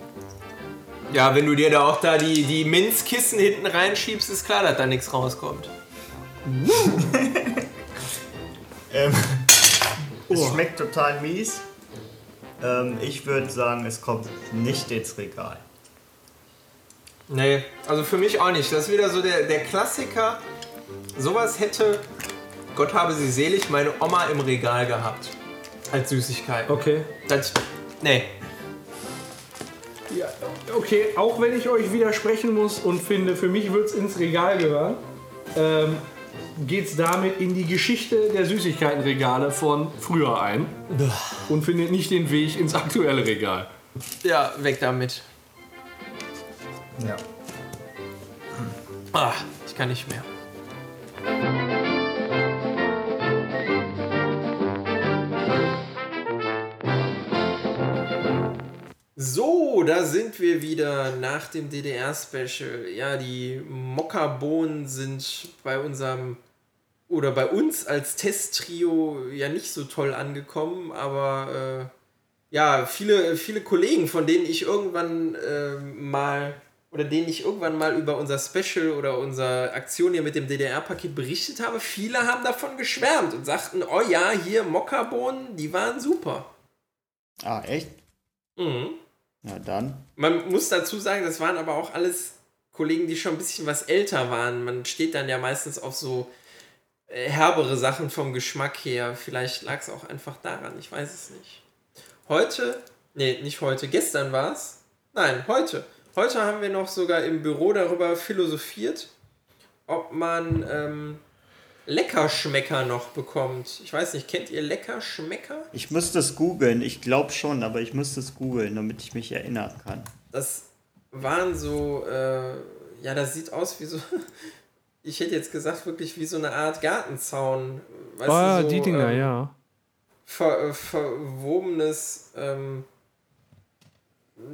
Ja, wenn du dir da auch da die, die Minzkissen hinten reinschiebst, ist klar, dass da nichts rauskommt. *laughs* Ähm, Oh. Es schmeckt total mies. Ähm, ich würde sagen, es kommt nicht ins Regal. Nee, also für mich auch nicht. Das ist wieder so der, der Klassiker. Sowas hätte, Gott habe sie selig, meine Oma im Regal gehabt. Als Süßigkeit. Okay. Das, nee. Ja, okay, auch wenn ich euch widersprechen muss und finde, für mich wird es ins Regal gehören, ähm, geht es damit in die Geschichte der Süßigkeitenregale von früher ein und findet nicht den Weg ins aktuelle Regal. Ja, weg damit. Ja. Ah, ich kann nicht mehr. So, da sind wir wieder nach dem DDR-Special. Ja, die Mokkabohnen sind bei unserem oder bei uns als Testtrio ja nicht so toll angekommen, aber äh, ja, viele, viele Kollegen, von denen ich irgendwann äh, mal oder denen ich irgendwann mal über unser Special oder unsere Aktion hier mit dem DDR-Paket berichtet habe, viele haben davon geschwärmt und sagten, oh ja, hier Mokkabohnen, die waren super. Ah, echt? Mhm. Na dann. Man muss dazu sagen, das waren aber auch alles Kollegen, die schon ein bisschen was älter waren. Man steht dann ja meistens auf so äh, herbere Sachen vom Geschmack her. Vielleicht lag es auch einfach daran, ich weiß es nicht. Heute, nee, nicht heute, gestern war es. Nein, heute. Heute haben wir noch sogar im Büro darüber philosophiert, ob man ähm, Leckerschmecker noch bekommt. Ich weiß nicht, kennt ihr Leckerschmecker? Ich müsste es googeln. Ich glaube schon, aber ich müsste es googeln, damit ich mich erinnern kann. das waren so, äh, ja, das sieht aus wie so, *laughs* ich hätte jetzt gesagt, wirklich wie so eine Art Gartenzaun. Weißt Ah, du, so, die Dinger, ähm, ja. Ver, äh, verwobenes, ähm,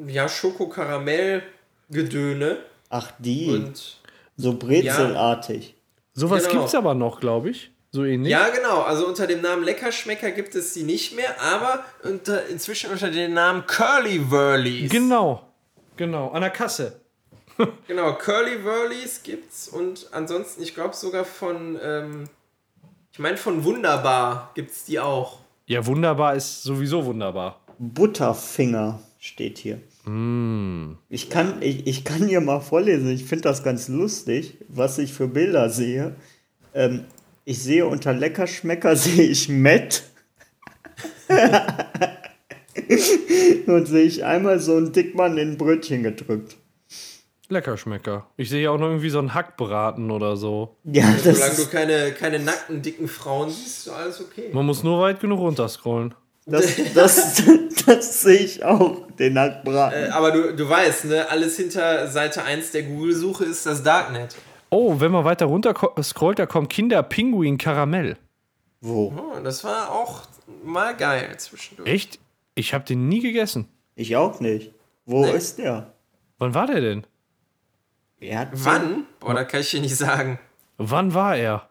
ja, Schokokaramell-Gedöne. Ach, die. Und so brezelartig. Sowas genau. gibt's aber noch, glaube ich. So ähnlich. ja, genau, also unter dem Namen Leckerschmecker gibt es sie nicht mehr, aber unter, inzwischen unter dem Namen Curly Whirlies. Genau. Genau. An der Kasse. *laughs* Genau, Curly Whirlies gibt's und ansonsten, ich glaube sogar von, ähm, ich meine von Wunderbar gibt's die auch. Ja, wunderbar ist sowieso wunderbar. Butterfinger steht hier. Ich, kann, ich, ich kann hier mal vorlesen. Ich finde das ganz lustig, was ich für Bilder sehe. Ähm, ich sehe unter Leckerschmecker *laughs* sehe ich Matt. *laughs* Und sehe ich einmal so einen Dickmann in ein Brötchen gedrückt. Leckerschmecker. Ich sehe ja auch noch irgendwie so einen Hackbraten oder so. Ja, Solange das, du keine, keine nackten, dicken Frauen siehst, ist alles okay. Man muss nur weit genug runterscrollen. Das, das, *laughs* das sehe ich auch, den Hackbraten. Äh, aber du, du weißt, ne, alles hinter Seite 1 der Google-Suche ist das Darknet. Oh, wenn man weiter runter scrollt, da kommt Kinderpinguin Karamell. Wo? Oh, das war auch mal geil zwischendurch. Echt? Ich habe den nie gegessen. Ich auch nicht. Wo Nee. ist der? Wann war der denn? Er hat Wann? Boah, da kann ich dir nicht sagen. Wann war er?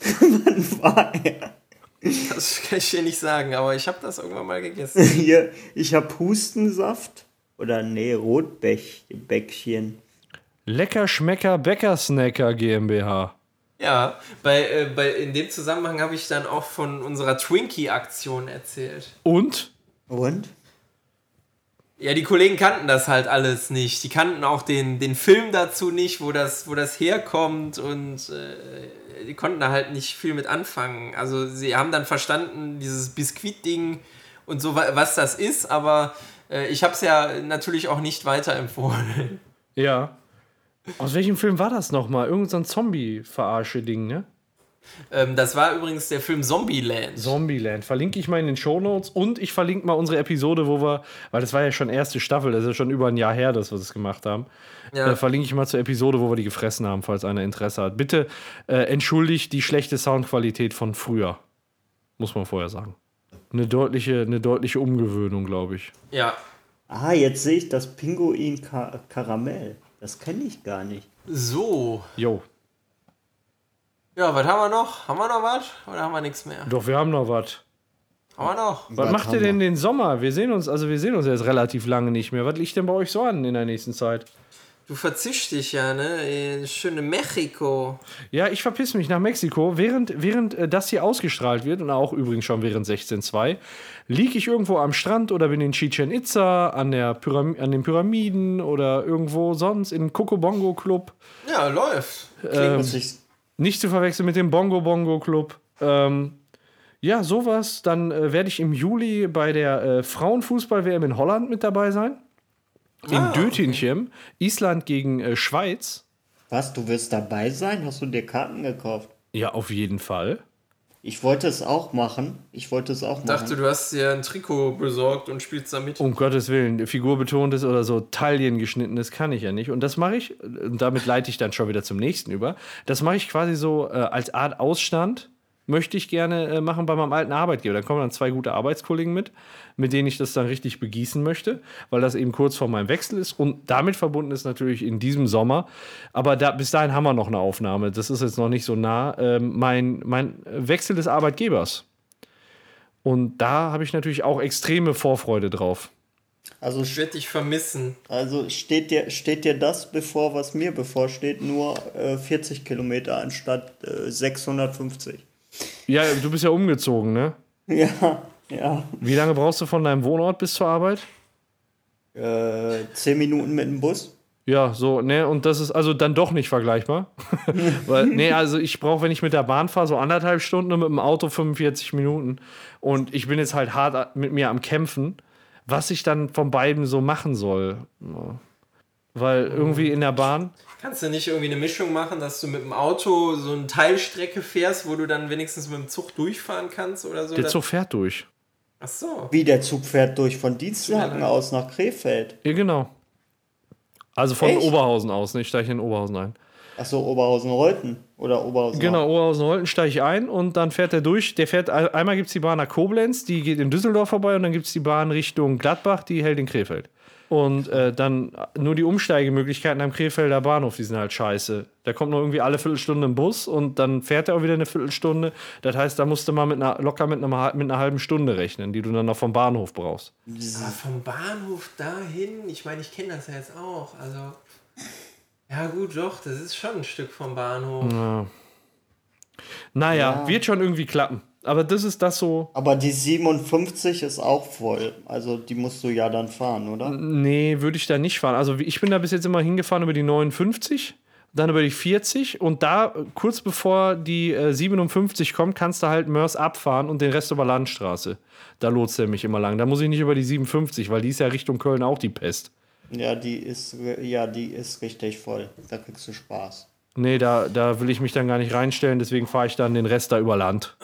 *laughs* war er? Das kann ich dir nicht sagen, aber ich habe das irgendwann mal gegessen. *laughs* Hier, ich habe Hustensaft. Oder nee, Rotbäckchen. Leckerschmecker Bäckersnacker GmbH. Ja, bei, äh, bei, in dem Zusammenhang habe ich dann auch von unserer Twinkie-Aktion erzählt. Und? Und? Ja, die Kollegen kannten das halt alles nicht. Die kannten auch den, den Film dazu nicht, wo das, wo das herkommt und äh, die konnten da halt nicht viel mit anfangen. Also sie haben dann verstanden, dieses Biskuit-Ding und so, wa- was das ist, aber äh, ich habe es ja natürlich auch nicht weiterempfohlen. Ja. Aus welchem Film war das nochmal? Irgend so ein Zombie-Verarsche-Ding, ne? Ähm, das war übrigens der Film Zombieland. Zombieland. Verlinke ich mal in den Shownotes und ich verlinke mal unsere Episode, wo wir, weil das war ja schon erste Staffel, das ist ja schon über ein Jahr her, dass wir das gemacht haben. Ja. Äh, verlinke ich mal zur Episode, wo wir die gefressen haben, falls einer Interesse hat. Bitte äh, entschuldigt die schlechte Soundqualität von früher. Muss man vorher sagen. Eine deutliche, eine deutliche Umgewöhnung, glaube ich. ja. Ah, jetzt sehe ich das Pinguin Ka Karamell. Das kenne ich gar nicht. So. Jo. Ja, was haben wir noch? Haben wir noch was? Oder haben wir nichts mehr? Doch, wir haben noch was. Haben wir noch? Was Was macht ihr denn den Sommer? Wir sehen uns, also wir sehen uns jetzt relativ lange nicht mehr. Was liegt denn bei euch so an in der nächsten Zeit? Du verzischst dich ja, ne? In schöne Mexiko. Ja, ich verpiss mich nach Mexiko. Während, während äh, das hier ausgestrahlt wird, und auch übrigens schon während 16.2, liege ich irgendwo am Strand oder bin in Chichen Itza, an, der Pyram an den Pyramiden oder irgendwo sonst im Bongo Club. Ja, läuft. Ähm, Muss ich, Nicht zu verwechseln mit dem Bongo Bongo Club. Ähm, ja, sowas. Dann äh, werde ich im Juli bei der äh, Frauenfußball-WM in Holland mit dabei sein. In Ah, Dötinchen. Island gegen äh, Schweiz. was, du wirst dabei sein? Hast du dir Karten gekauft? Ja, auf jeden Fall. Ich wollte es auch machen. Ich wollte es auch Ich dachte, machen. du hast dir ein Trikot besorgt und spielst damit. Um Gottes Willen, figurbetontes oder so taillengeschnittenes kann ich ja nicht. Und das mache ich, und damit leite ich dann schon wieder zum nächsten über. Das mache ich quasi so äh, als Art Ausstand. Möchte ich gerne äh, machen bei meinem alten Arbeitgeber. Da kommen dann zwei gute Arbeitskollegen mit, mit denen ich das dann richtig begießen möchte, weil das eben kurz vor meinem Wechsel ist. Und damit verbunden ist natürlich in diesem Sommer. Aber da, bis dahin haben wir noch eine Aufnahme. Das ist jetzt noch nicht so nah. Ähm, mein, mein Wechsel des Arbeitgebers. Und da habe ich natürlich auch extreme Vorfreude drauf. Also, Ich werde dich vermissen. also steht, dir, steht dir das bevor, was mir bevorsteht, nur äh, 40 Kilometer anstatt äh, 650. Ja, du bist ja umgezogen, ne? Ja, ja. Wie lange brauchst du von deinem Wohnort bis zur Arbeit? Äh, 10 Minuten mit dem Bus. Ja, so, ne, und das ist also dann doch nicht vergleichbar. *laughs* *laughs* Weil, ne, also ich brauche, wenn ich mit der Bahn fahre, so anderthalb Stunden und mit dem Auto 45 Minuten. Und ich bin jetzt halt hart mit mir am Kämpfen, was ich dann von beiden so machen soll. Ja. Weil irgendwie in der Bahn, Kannst du nicht irgendwie eine Mischung machen, dass du mit dem Auto so eine Teilstrecke fährst, wo du dann wenigstens mit dem Zug durchfahren kannst oder so? der Zug fährt durch. Ach so. Wie der Zug fährt durch von Dienstlaken aus nach Krefeld. Ja, genau. Also von Echt? Oberhausen aus, ne? Ich steige in Oberhausen ein. Achso, Oberhausen-Reuten oder Oberhausen. Genau, Oberhausen-Holten steige ich ein und dann fährt er durch. Der fährt, einmal gibt es die Bahn nach Koblenz, die geht in Düsseldorf vorbei und dann gibt es die Bahn Richtung Gladbach, die hält in Krefeld. Und äh, dann nur die Umsteigemöglichkeiten am Krefelder Bahnhof, die sind halt scheiße. Da kommt nur irgendwie alle Viertelstunde ein Bus und dann fährt er auch wieder eine Viertelstunde. Das heißt, da musst du mal mit einer, locker mit einer, mit einer halben Stunde rechnen, die du dann noch vom Bahnhof brauchst. Aber vom Bahnhof dahin, ich meine, ich kenne das ja jetzt auch. Also. Ja, gut, doch, das ist schon ein Stück vom Bahnhof. Naja, Ja. wird schon irgendwie klappen. Aber das ist das so. Aber die 57 ist auch voll. Also die musst du ja dann fahren, oder? Nee, würde ich da nicht fahren. Also ich bin da bis jetzt immer hingefahren über die 59, dann über die 40 und da äh, kurz bevor die äh, 57 kommt, kannst du halt Mörs abfahren und den Rest über Landstraße. Da lotst er mich immer lang. Da muss ich nicht über die 57, weil die ist ja Richtung Köln auch die Pest. Ja, die ist ja, die ist richtig voll. Da kriegst du Spaß. Nee, da, da will ich mich dann gar nicht reinstellen, deswegen fahre ich dann den Rest da über Land.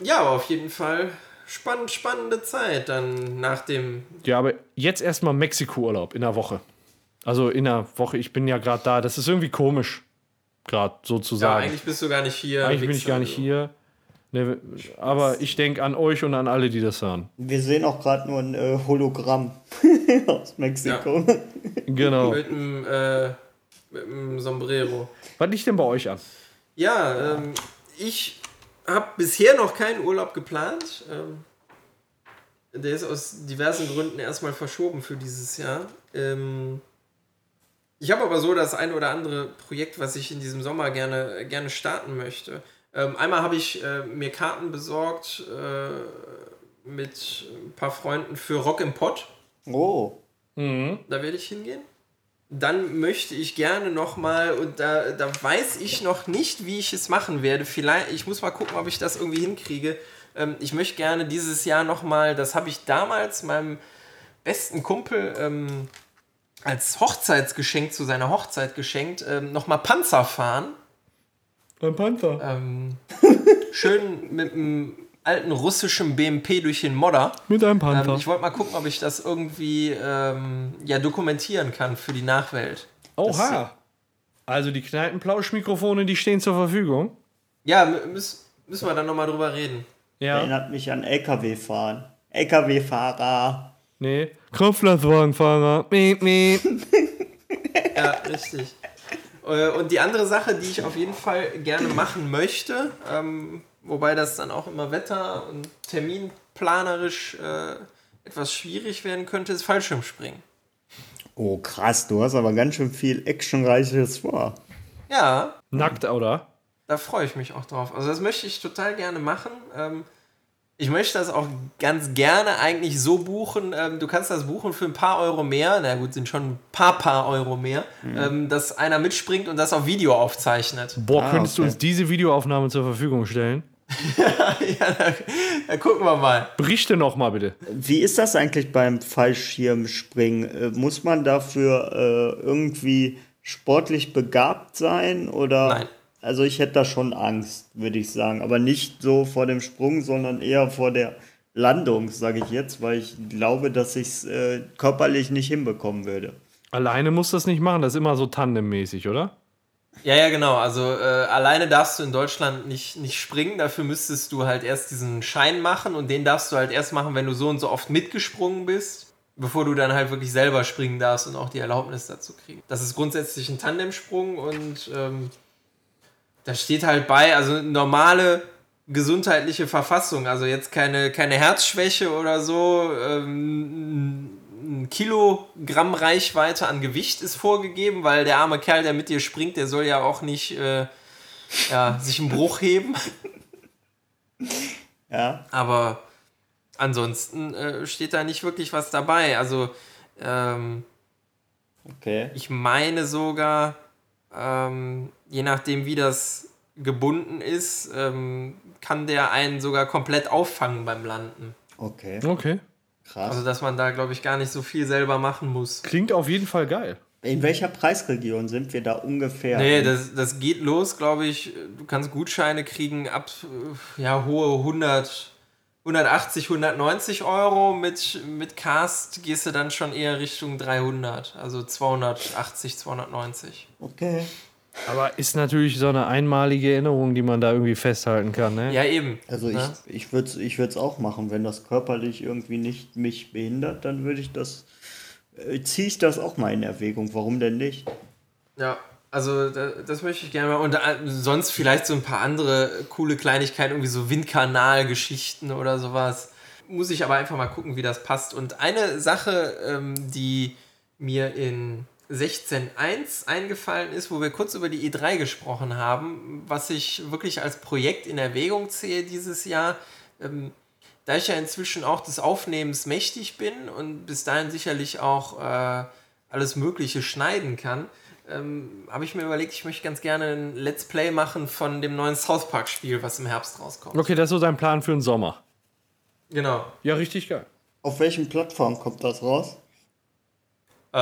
Ja, aber auf jeden Fall spannend, spannende Zeit dann nach dem. Ja, aber jetzt erstmal Mexiko-Urlaub in der Woche. Also in der Woche, ich bin ja gerade da. Das ist irgendwie komisch, gerade Ja, sozusagen. eigentlich bist du gar nicht hier. Eigentlich bin ich gar nicht also. hier. Ne, aber ich denke an euch und an alle, die das hören. Wir sehen auch gerade nur ein äh, Hologramm *laughs* aus Mexiko. *laughs* Genau. Mit dem, äh, mit dem Sombrero. Was liegt denn bei euch an? Ja, ähm, ich habe bisher noch keinen Urlaub geplant. Ähm, der ist aus diversen Gründen erstmal verschoben für dieses Jahr. Ähm, ich habe aber so das ein oder andere Projekt, was ich in diesem Sommer gerne, gerne starten möchte. Ähm, einmal habe ich äh, mir Karten besorgt äh, mit ein paar Freunden für Rock im Pott. Oh. Da werde ich hingehen. Dann möchte ich gerne noch mal und da, da weiß ich noch nicht, wie ich es machen werde. Vielleicht, ich muss mal gucken, ob ich das irgendwie hinkriege. Ähm, ich möchte gerne dieses Jahr noch mal, das habe ich damals meinem besten Kumpel ähm, als Hochzeitsgeschenk zu seiner Hochzeit geschenkt, ähm, noch mal Panzer fahren. Ein Panther. Ähm, *laughs* schön mit einem alten russischen BMP durch den Modder. Mit einem Ähm, Panther. ich wollte mal gucken, ob ich das irgendwie ähm, ja, dokumentieren kann für die Nachwelt. Oha. Also die Kneipenplauschmikrofone, die stehen zur Verfügung. Ja, mü- müß, müssen wir dann nochmal drüber reden. Ja. Erinnert mich an LKW-Fahren. LKW-Fahrer. Nee. Kraftladwagenfahrer. Miep, miep. *laughs* Ja, richtig. Äh, Und die andere Sache, die ich auf jeden Fall gerne machen möchte, ähm, wobei das dann auch immer wetter- und terminplanerisch äh, etwas schwierig werden könnte, ist Fallschirmspringen. Oh, krass, du hast aber ganz schön viel Actionreiches vor. Ja, Nackt, oder? da freue ich mich auch drauf. Also das möchte ich total gerne machen. Ähm, ich möchte das auch ganz gerne eigentlich so buchen. Ähm, du kannst das buchen für ein paar Euro mehr. Na gut, sind schon ein paar paar Euro mehr. Ähm, dass einer mitspringt und das auf Video aufzeichnet. Boah, Ah, könntest du okay. uns diese Videoaufnahme zur Verfügung stellen? *laughs* ja, da, da gucken wir mal. Berichte noch mal bitte. Wie ist das eigentlich beim Fallschirmspringen? Äh, muss man dafür äh, irgendwie sportlich begabt sein oder? Nein. Also ich hätte da schon Angst, würde ich sagen, aber nicht so vor dem Sprung, sondern eher vor der Landung, sage ich jetzt, weil ich glaube, dass ich es äh, körperlich nicht hinbekommen würde. Alleine musst du das nicht machen, das ist immer so tandemmäßig, oder? Ja, ja, genau. Also äh, alleine darfst du in Deutschland nicht, nicht springen. Dafür müsstest du halt erst diesen Schein machen und den darfst du halt erst machen, wenn du so und so oft mitgesprungen bist, bevor du dann halt wirklich selber springen darfst und auch die Erlaubnis dazu kriegen. Das ist grundsätzlich ein Tandemsprung und ähm, da steht halt bei, also normale gesundheitliche Verfassung, also jetzt keine, keine Herzschwäche oder so, ähm, ein Kilogramm Reichweite an Gewicht ist vorgegeben, weil der arme Kerl, der mit dir springt, der soll ja auch nicht äh, ja, sich einen Bruch heben. Ja, Aber ansonsten äh, steht da nicht wirklich was dabei. Also ähm, okay. ich meine sogar, ähm, je nachdem wie das gebunden ist, ähm, kann der einen sogar komplett auffangen beim Landen. Okay, Okay. Krass. Also dass man da, glaube ich, gar nicht so viel selber machen muss. Klingt auf jeden Fall geil. In welcher Preisregion sind wir da ungefähr? Nee, das, das geht los, glaube ich. Du kannst Gutscheine kriegen ab ja, hohe 100, 180, 190 Euro. Mit, mit Cast gehst du dann schon eher Richtung 300, also 280, 290. Okay. Aber ist natürlich so eine einmalige Erinnerung, die man da irgendwie festhalten kann, ne? Ja, eben. Also ich, Ne? ich würde es ich würd's auch machen. Wenn das körperlich irgendwie nicht mich behindert, dann würde ich das, äh, ziehe ich das auch mal in Erwägung. Warum denn nicht? Ja, also da, das möchte ich gerne mal. Und äh, sonst vielleicht so ein paar andere coole Kleinigkeiten, irgendwie so Windkanalgeschichten oder sowas. Muss ich aber einfach mal gucken, wie das passt. Und eine Sache, ähm, die mir in 16.1 eingefallen ist, wo wir kurz über die E3 gesprochen haben, was ich wirklich als Projekt in Erwägung ziehe dieses Jahr. Ähm, da ich ja inzwischen auch des Aufnehmens mächtig bin und bis dahin sicherlich auch äh, alles Mögliche schneiden kann, ähm, habe ich mir überlegt, ich möchte ganz gerne ein Let's Play machen von dem neuen South Park Spiel, was im Herbst rauskommt. Okay, das ist so sein Plan für den Sommer. Genau. Ja, richtig geil. Auf welchen Plattformen kommt das raus? Äh,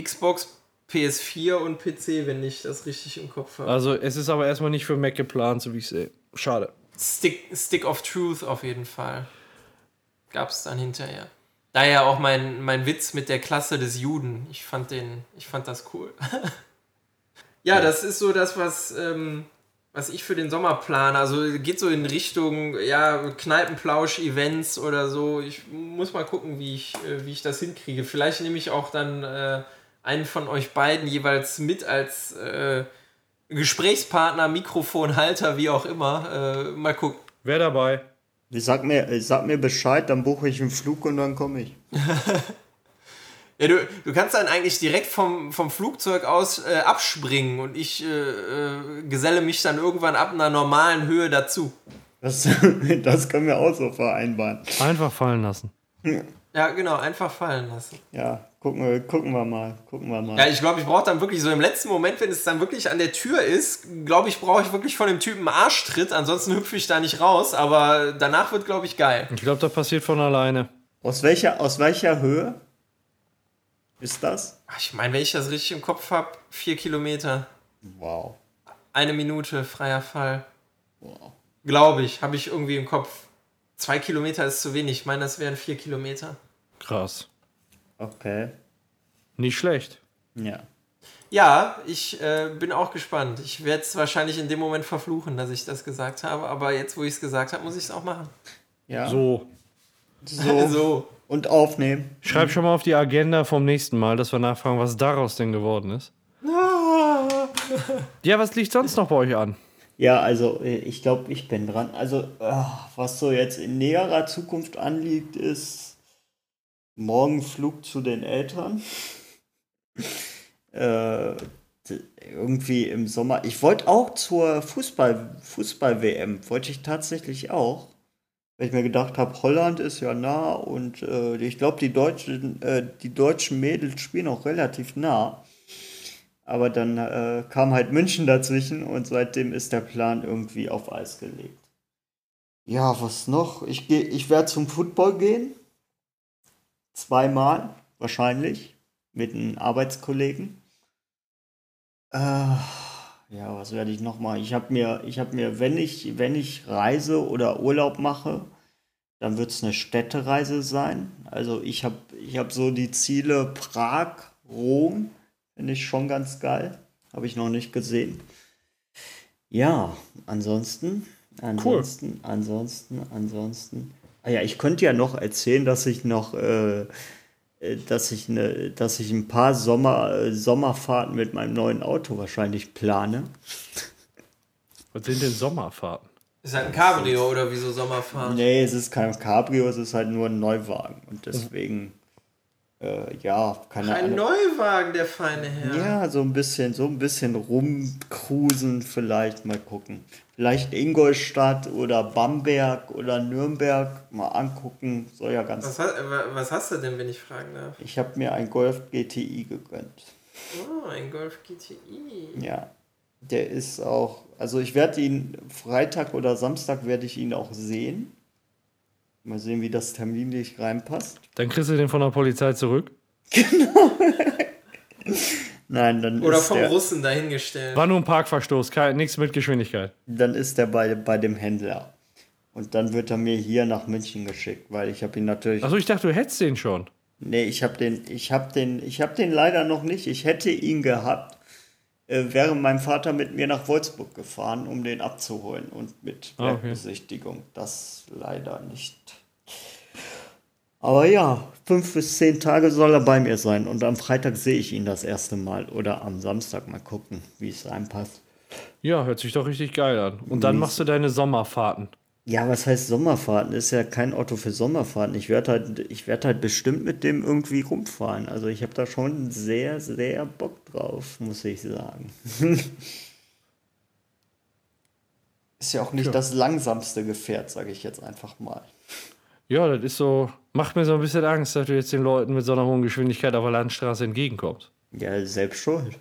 Xbox, PS4 und PC, wenn ich das richtig im Kopf habe. Also, es ist aber erstmal nicht für Mac geplant, so wie ich sehe. Schade. Stick, Stick of Truth auf jeden Fall. Gab es dann hinterher. Daher auch mein, mein Witz mit der Klasse des Juden. Ich fand den, ich fand das cool. *laughs* ja, das ist so das, was, ähm, was ich für den Sommer plane. Also geht so in Richtung ja, Kneipenplausch-Events oder so. Ich muss mal gucken, wie ich, äh, wie ich das hinkriege. Vielleicht nehme ich auch dann äh, einen von euch beiden jeweils mit als äh, Gesprächspartner, Mikrofonhalter, wie auch immer. Äh, mal gucken. Wer dabei? Sag mir, sag mir Bescheid, dann buche ich einen Flug und dann komme ich. *laughs* Ja, du, du kannst dann eigentlich direkt vom, vom Flugzeug aus äh, abspringen und ich äh, äh, geselle mich dann irgendwann ab einer normalen Höhe dazu. Das, *laughs* das können wir auch so vereinbaren. Einfach fallen lassen. Ja, genau, einfach fallen lassen. Ja, gucken wir, gucken wir mal. Gucken wir mal. Ja, ich glaube, ich brauche dann wirklich so im letzten Moment, wenn es dann wirklich an der Tür ist, glaube ich, brauche ich wirklich von dem Typen einen Arschtritt, ansonsten hüpfe ich da nicht raus, aber danach wird, glaube ich, geil. Ich glaube, das passiert von alleine. Aus welcher, aus welcher Höhe ist das? Ach, Ich meine, wenn ich das richtig im Kopf habe, vier Kilometer, Wow. eine Minute, freier Fall. wow. Glaube ich, habe ich irgendwie im Kopf. Zwei Kilometer ist zu wenig, ich meine, das wären vier Kilometer. Krass. Okay. Nicht schlecht. Ja. Ja, ich äh, bin auch gespannt. Ich werde es wahrscheinlich in dem Moment verfluchen, dass ich das gesagt habe, aber jetzt, wo ich es gesagt habe, muss ich es auch machen. Ja. So. So. *laughs* so. Und aufnehmen. Schreib schon mal auf die Agenda vom nächsten Mal, dass wir nachfragen, was daraus denn geworden ist. Ja, was liegt sonst noch bei euch an? Ja, also äh, ich glaube, ich bin dran. Also, ah, was so jetzt in näherer Zukunft anliegt, ist morgen Flug zu den Eltern. äh, irgendwie im Sommer. Ich wollte auch zur Fußball, Fußball-WM, wollte ich tatsächlich auch. Weil ich mir gedacht habe, Holland ist ja nah und äh, ich glaube, die deutschen, äh, die deutschen Mädels spielen auch relativ nah. Aber dann äh, kam halt München dazwischen und seitdem ist der Plan irgendwie auf Eis gelegt. Ja, was noch? Ich, ich werde zum Football gehen. Zweimal wahrscheinlich. Mit einem Arbeitskollegen. Äh, ja, was werde ich noch mal? Ich habe mir, ich habe mir, wenn ich, wenn ich reise oder Urlaub mache, dann wird es eine Städtereise sein. Also ich habe, ich habe so die Ziele Prag, Rom, finde ich schon ganz geil. Habe ich noch nicht gesehen. Ja, ansonsten, ansonsten, ansonsten, ansonsten. Ah ja, ich könnte ja noch erzählen, dass ich noch, äh, dass ich ne, dass ich ein paar Sommer, äh, Sommerfahrten mit meinem neuen Auto wahrscheinlich plane. Was sind denn Sommerfahrten? Ist halt ein Cabrio oder wieso Sommerfahren? Nee, es ist kein Cabrio, es ist halt nur ein Neuwagen. Und deswegen, äh, ja, keine Ein Ahnung. Neuwagen, der feine Herr. Ja, so ein bisschen, so ein bisschen rumcruisen vielleicht, mal gucken. Vielleicht Ingolstadt oder Bamberg oder Nürnberg mal angucken. Soll ja ganz. Was, ha- wa- was hast du denn, wenn ich fragen darf? Ich habe mir ein Golf GTI gegönnt. Oh, ein Golf GTI. Ja. Der ist auch, also ich werde ihn Freitag oder Samstag werde ich ihn auch sehen. Mal sehen, wie das terminlich reinpasst. Dann kriegst du den von der Polizei zurück. *laughs* Nein, dann Oder ist vom der, Russen dahingestellt. War nur ein Parkverstoß, kein, nichts mit Geschwindigkeit. dann ist der bei, bei dem Händler. Und dann wird er mir hier nach München geschickt, weil ich habe ihn natürlich. Achso, ich dachte, du hättest den schon. Nee, ich habe den, ich habe den, ich habe den leider noch nicht. Ich hätte ihn gehabt, wäre mein Vater mit mir nach Wolfsburg gefahren, um den abzuholen und mit Ah, okay. Werkbesichtigung. Das leider nicht. Aber ja, fünf bis zehn Tage soll er bei mir sein und am Freitag sehe ich ihn das erste Mal oder am Samstag mal gucken, wie es reinpasst. Ja, hört sich doch richtig geil an. Und dann machst du deine Sommerfahrten. Ja, was heißt Sommerfahrten? Ist ja kein Auto für Sommerfahrten. Ich werde halt, ich werde halt bestimmt mit dem irgendwie rumfahren. Also ich habe da schon sehr, sehr Bock drauf, muss ich sagen. *laughs* Ist ja auch nicht das langsamste Gefährt, sage ich jetzt einfach mal. Ja, das ist so, macht mir so ein bisschen Angst, dass du jetzt den Leuten mit so einer hohen Geschwindigkeit auf der Landstraße entgegenkommst. Ja, selbst schuld.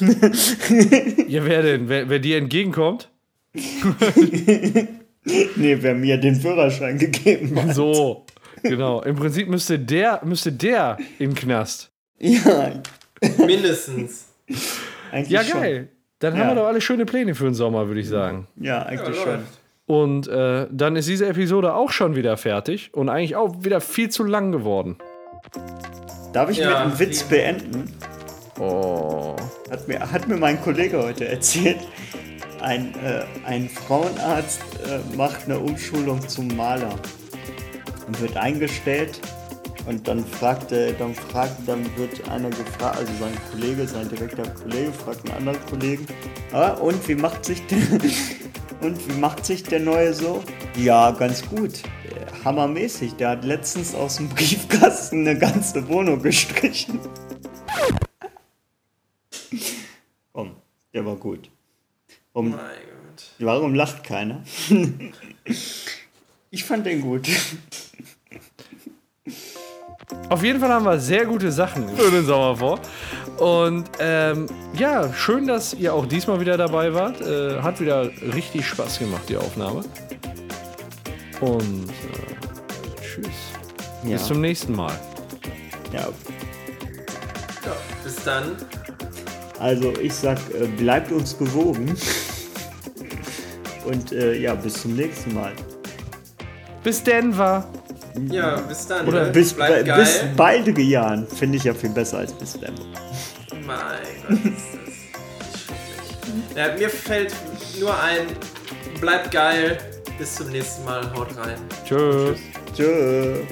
Ja, wer denn? Wer, wer dir entgegenkommt? *laughs* Nee, wer mir den Führerschein gegeben hat. So, genau. Im Prinzip müsste der, müsste der den Knast. Ja, Mindestens. eigentlich Ja, schon. geil. Dann Ja. haben wir doch alle schöne Pläne für den Sommer, würde ich sagen. Ja, Ja, eigentlich schon. läuft. Und äh, dann ist diese Episode auch schon wieder fertig und eigentlich auch wieder viel zu lang geworden. Darf ich Ja, mit einem Witz beenden? Oh. Hat mir, hat mir mein Kollege heute erzählt. Ein, äh, ein Frauenarzt äh, macht eine Umschulung zum Maler und wird eingestellt und dann fragt, dann fragt, dann wird einer gefragt, also sein Kollege, sein direkter Kollege fragt einen anderen Kollegen, ah, und wie macht sich der, *laughs* und wie macht sich der Neue so? Ja, ganz gut. Hammermäßig. Der hat letztens aus dem *laughs* Briefkasten eine ganze Wohnung gestrichen. Komm, der war gut. Um, Mein Gott. Warum lacht keiner? *laughs* ich fand den gut. Auf jeden Fall haben wir sehr gute Sachen für den Sommer vor. Und ähm, ja, schön, dass ihr auch diesmal wieder dabei wart. Äh, hat wieder richtig Spaß gemacht, die Aufnahme. Und äh, tschüss. Ja, Bis zum nächsten Mal. ja. Ja, bis dann. Also ich sag, äh, bleibt uns gewogen. Und äh, ja, bis zum nächsten Mal. Bis Denver. Ja, bis dann. Oder ne? Bis, Bleibt bis geil. baldige Jahren finde ich ja viel besser als bis dann. Mein Gott, ist das schrecklich. Ja, mir fällt nur ein, bleibt geil. Bis zum nächsten Mal. Haut rein. Tschüss. Tschö.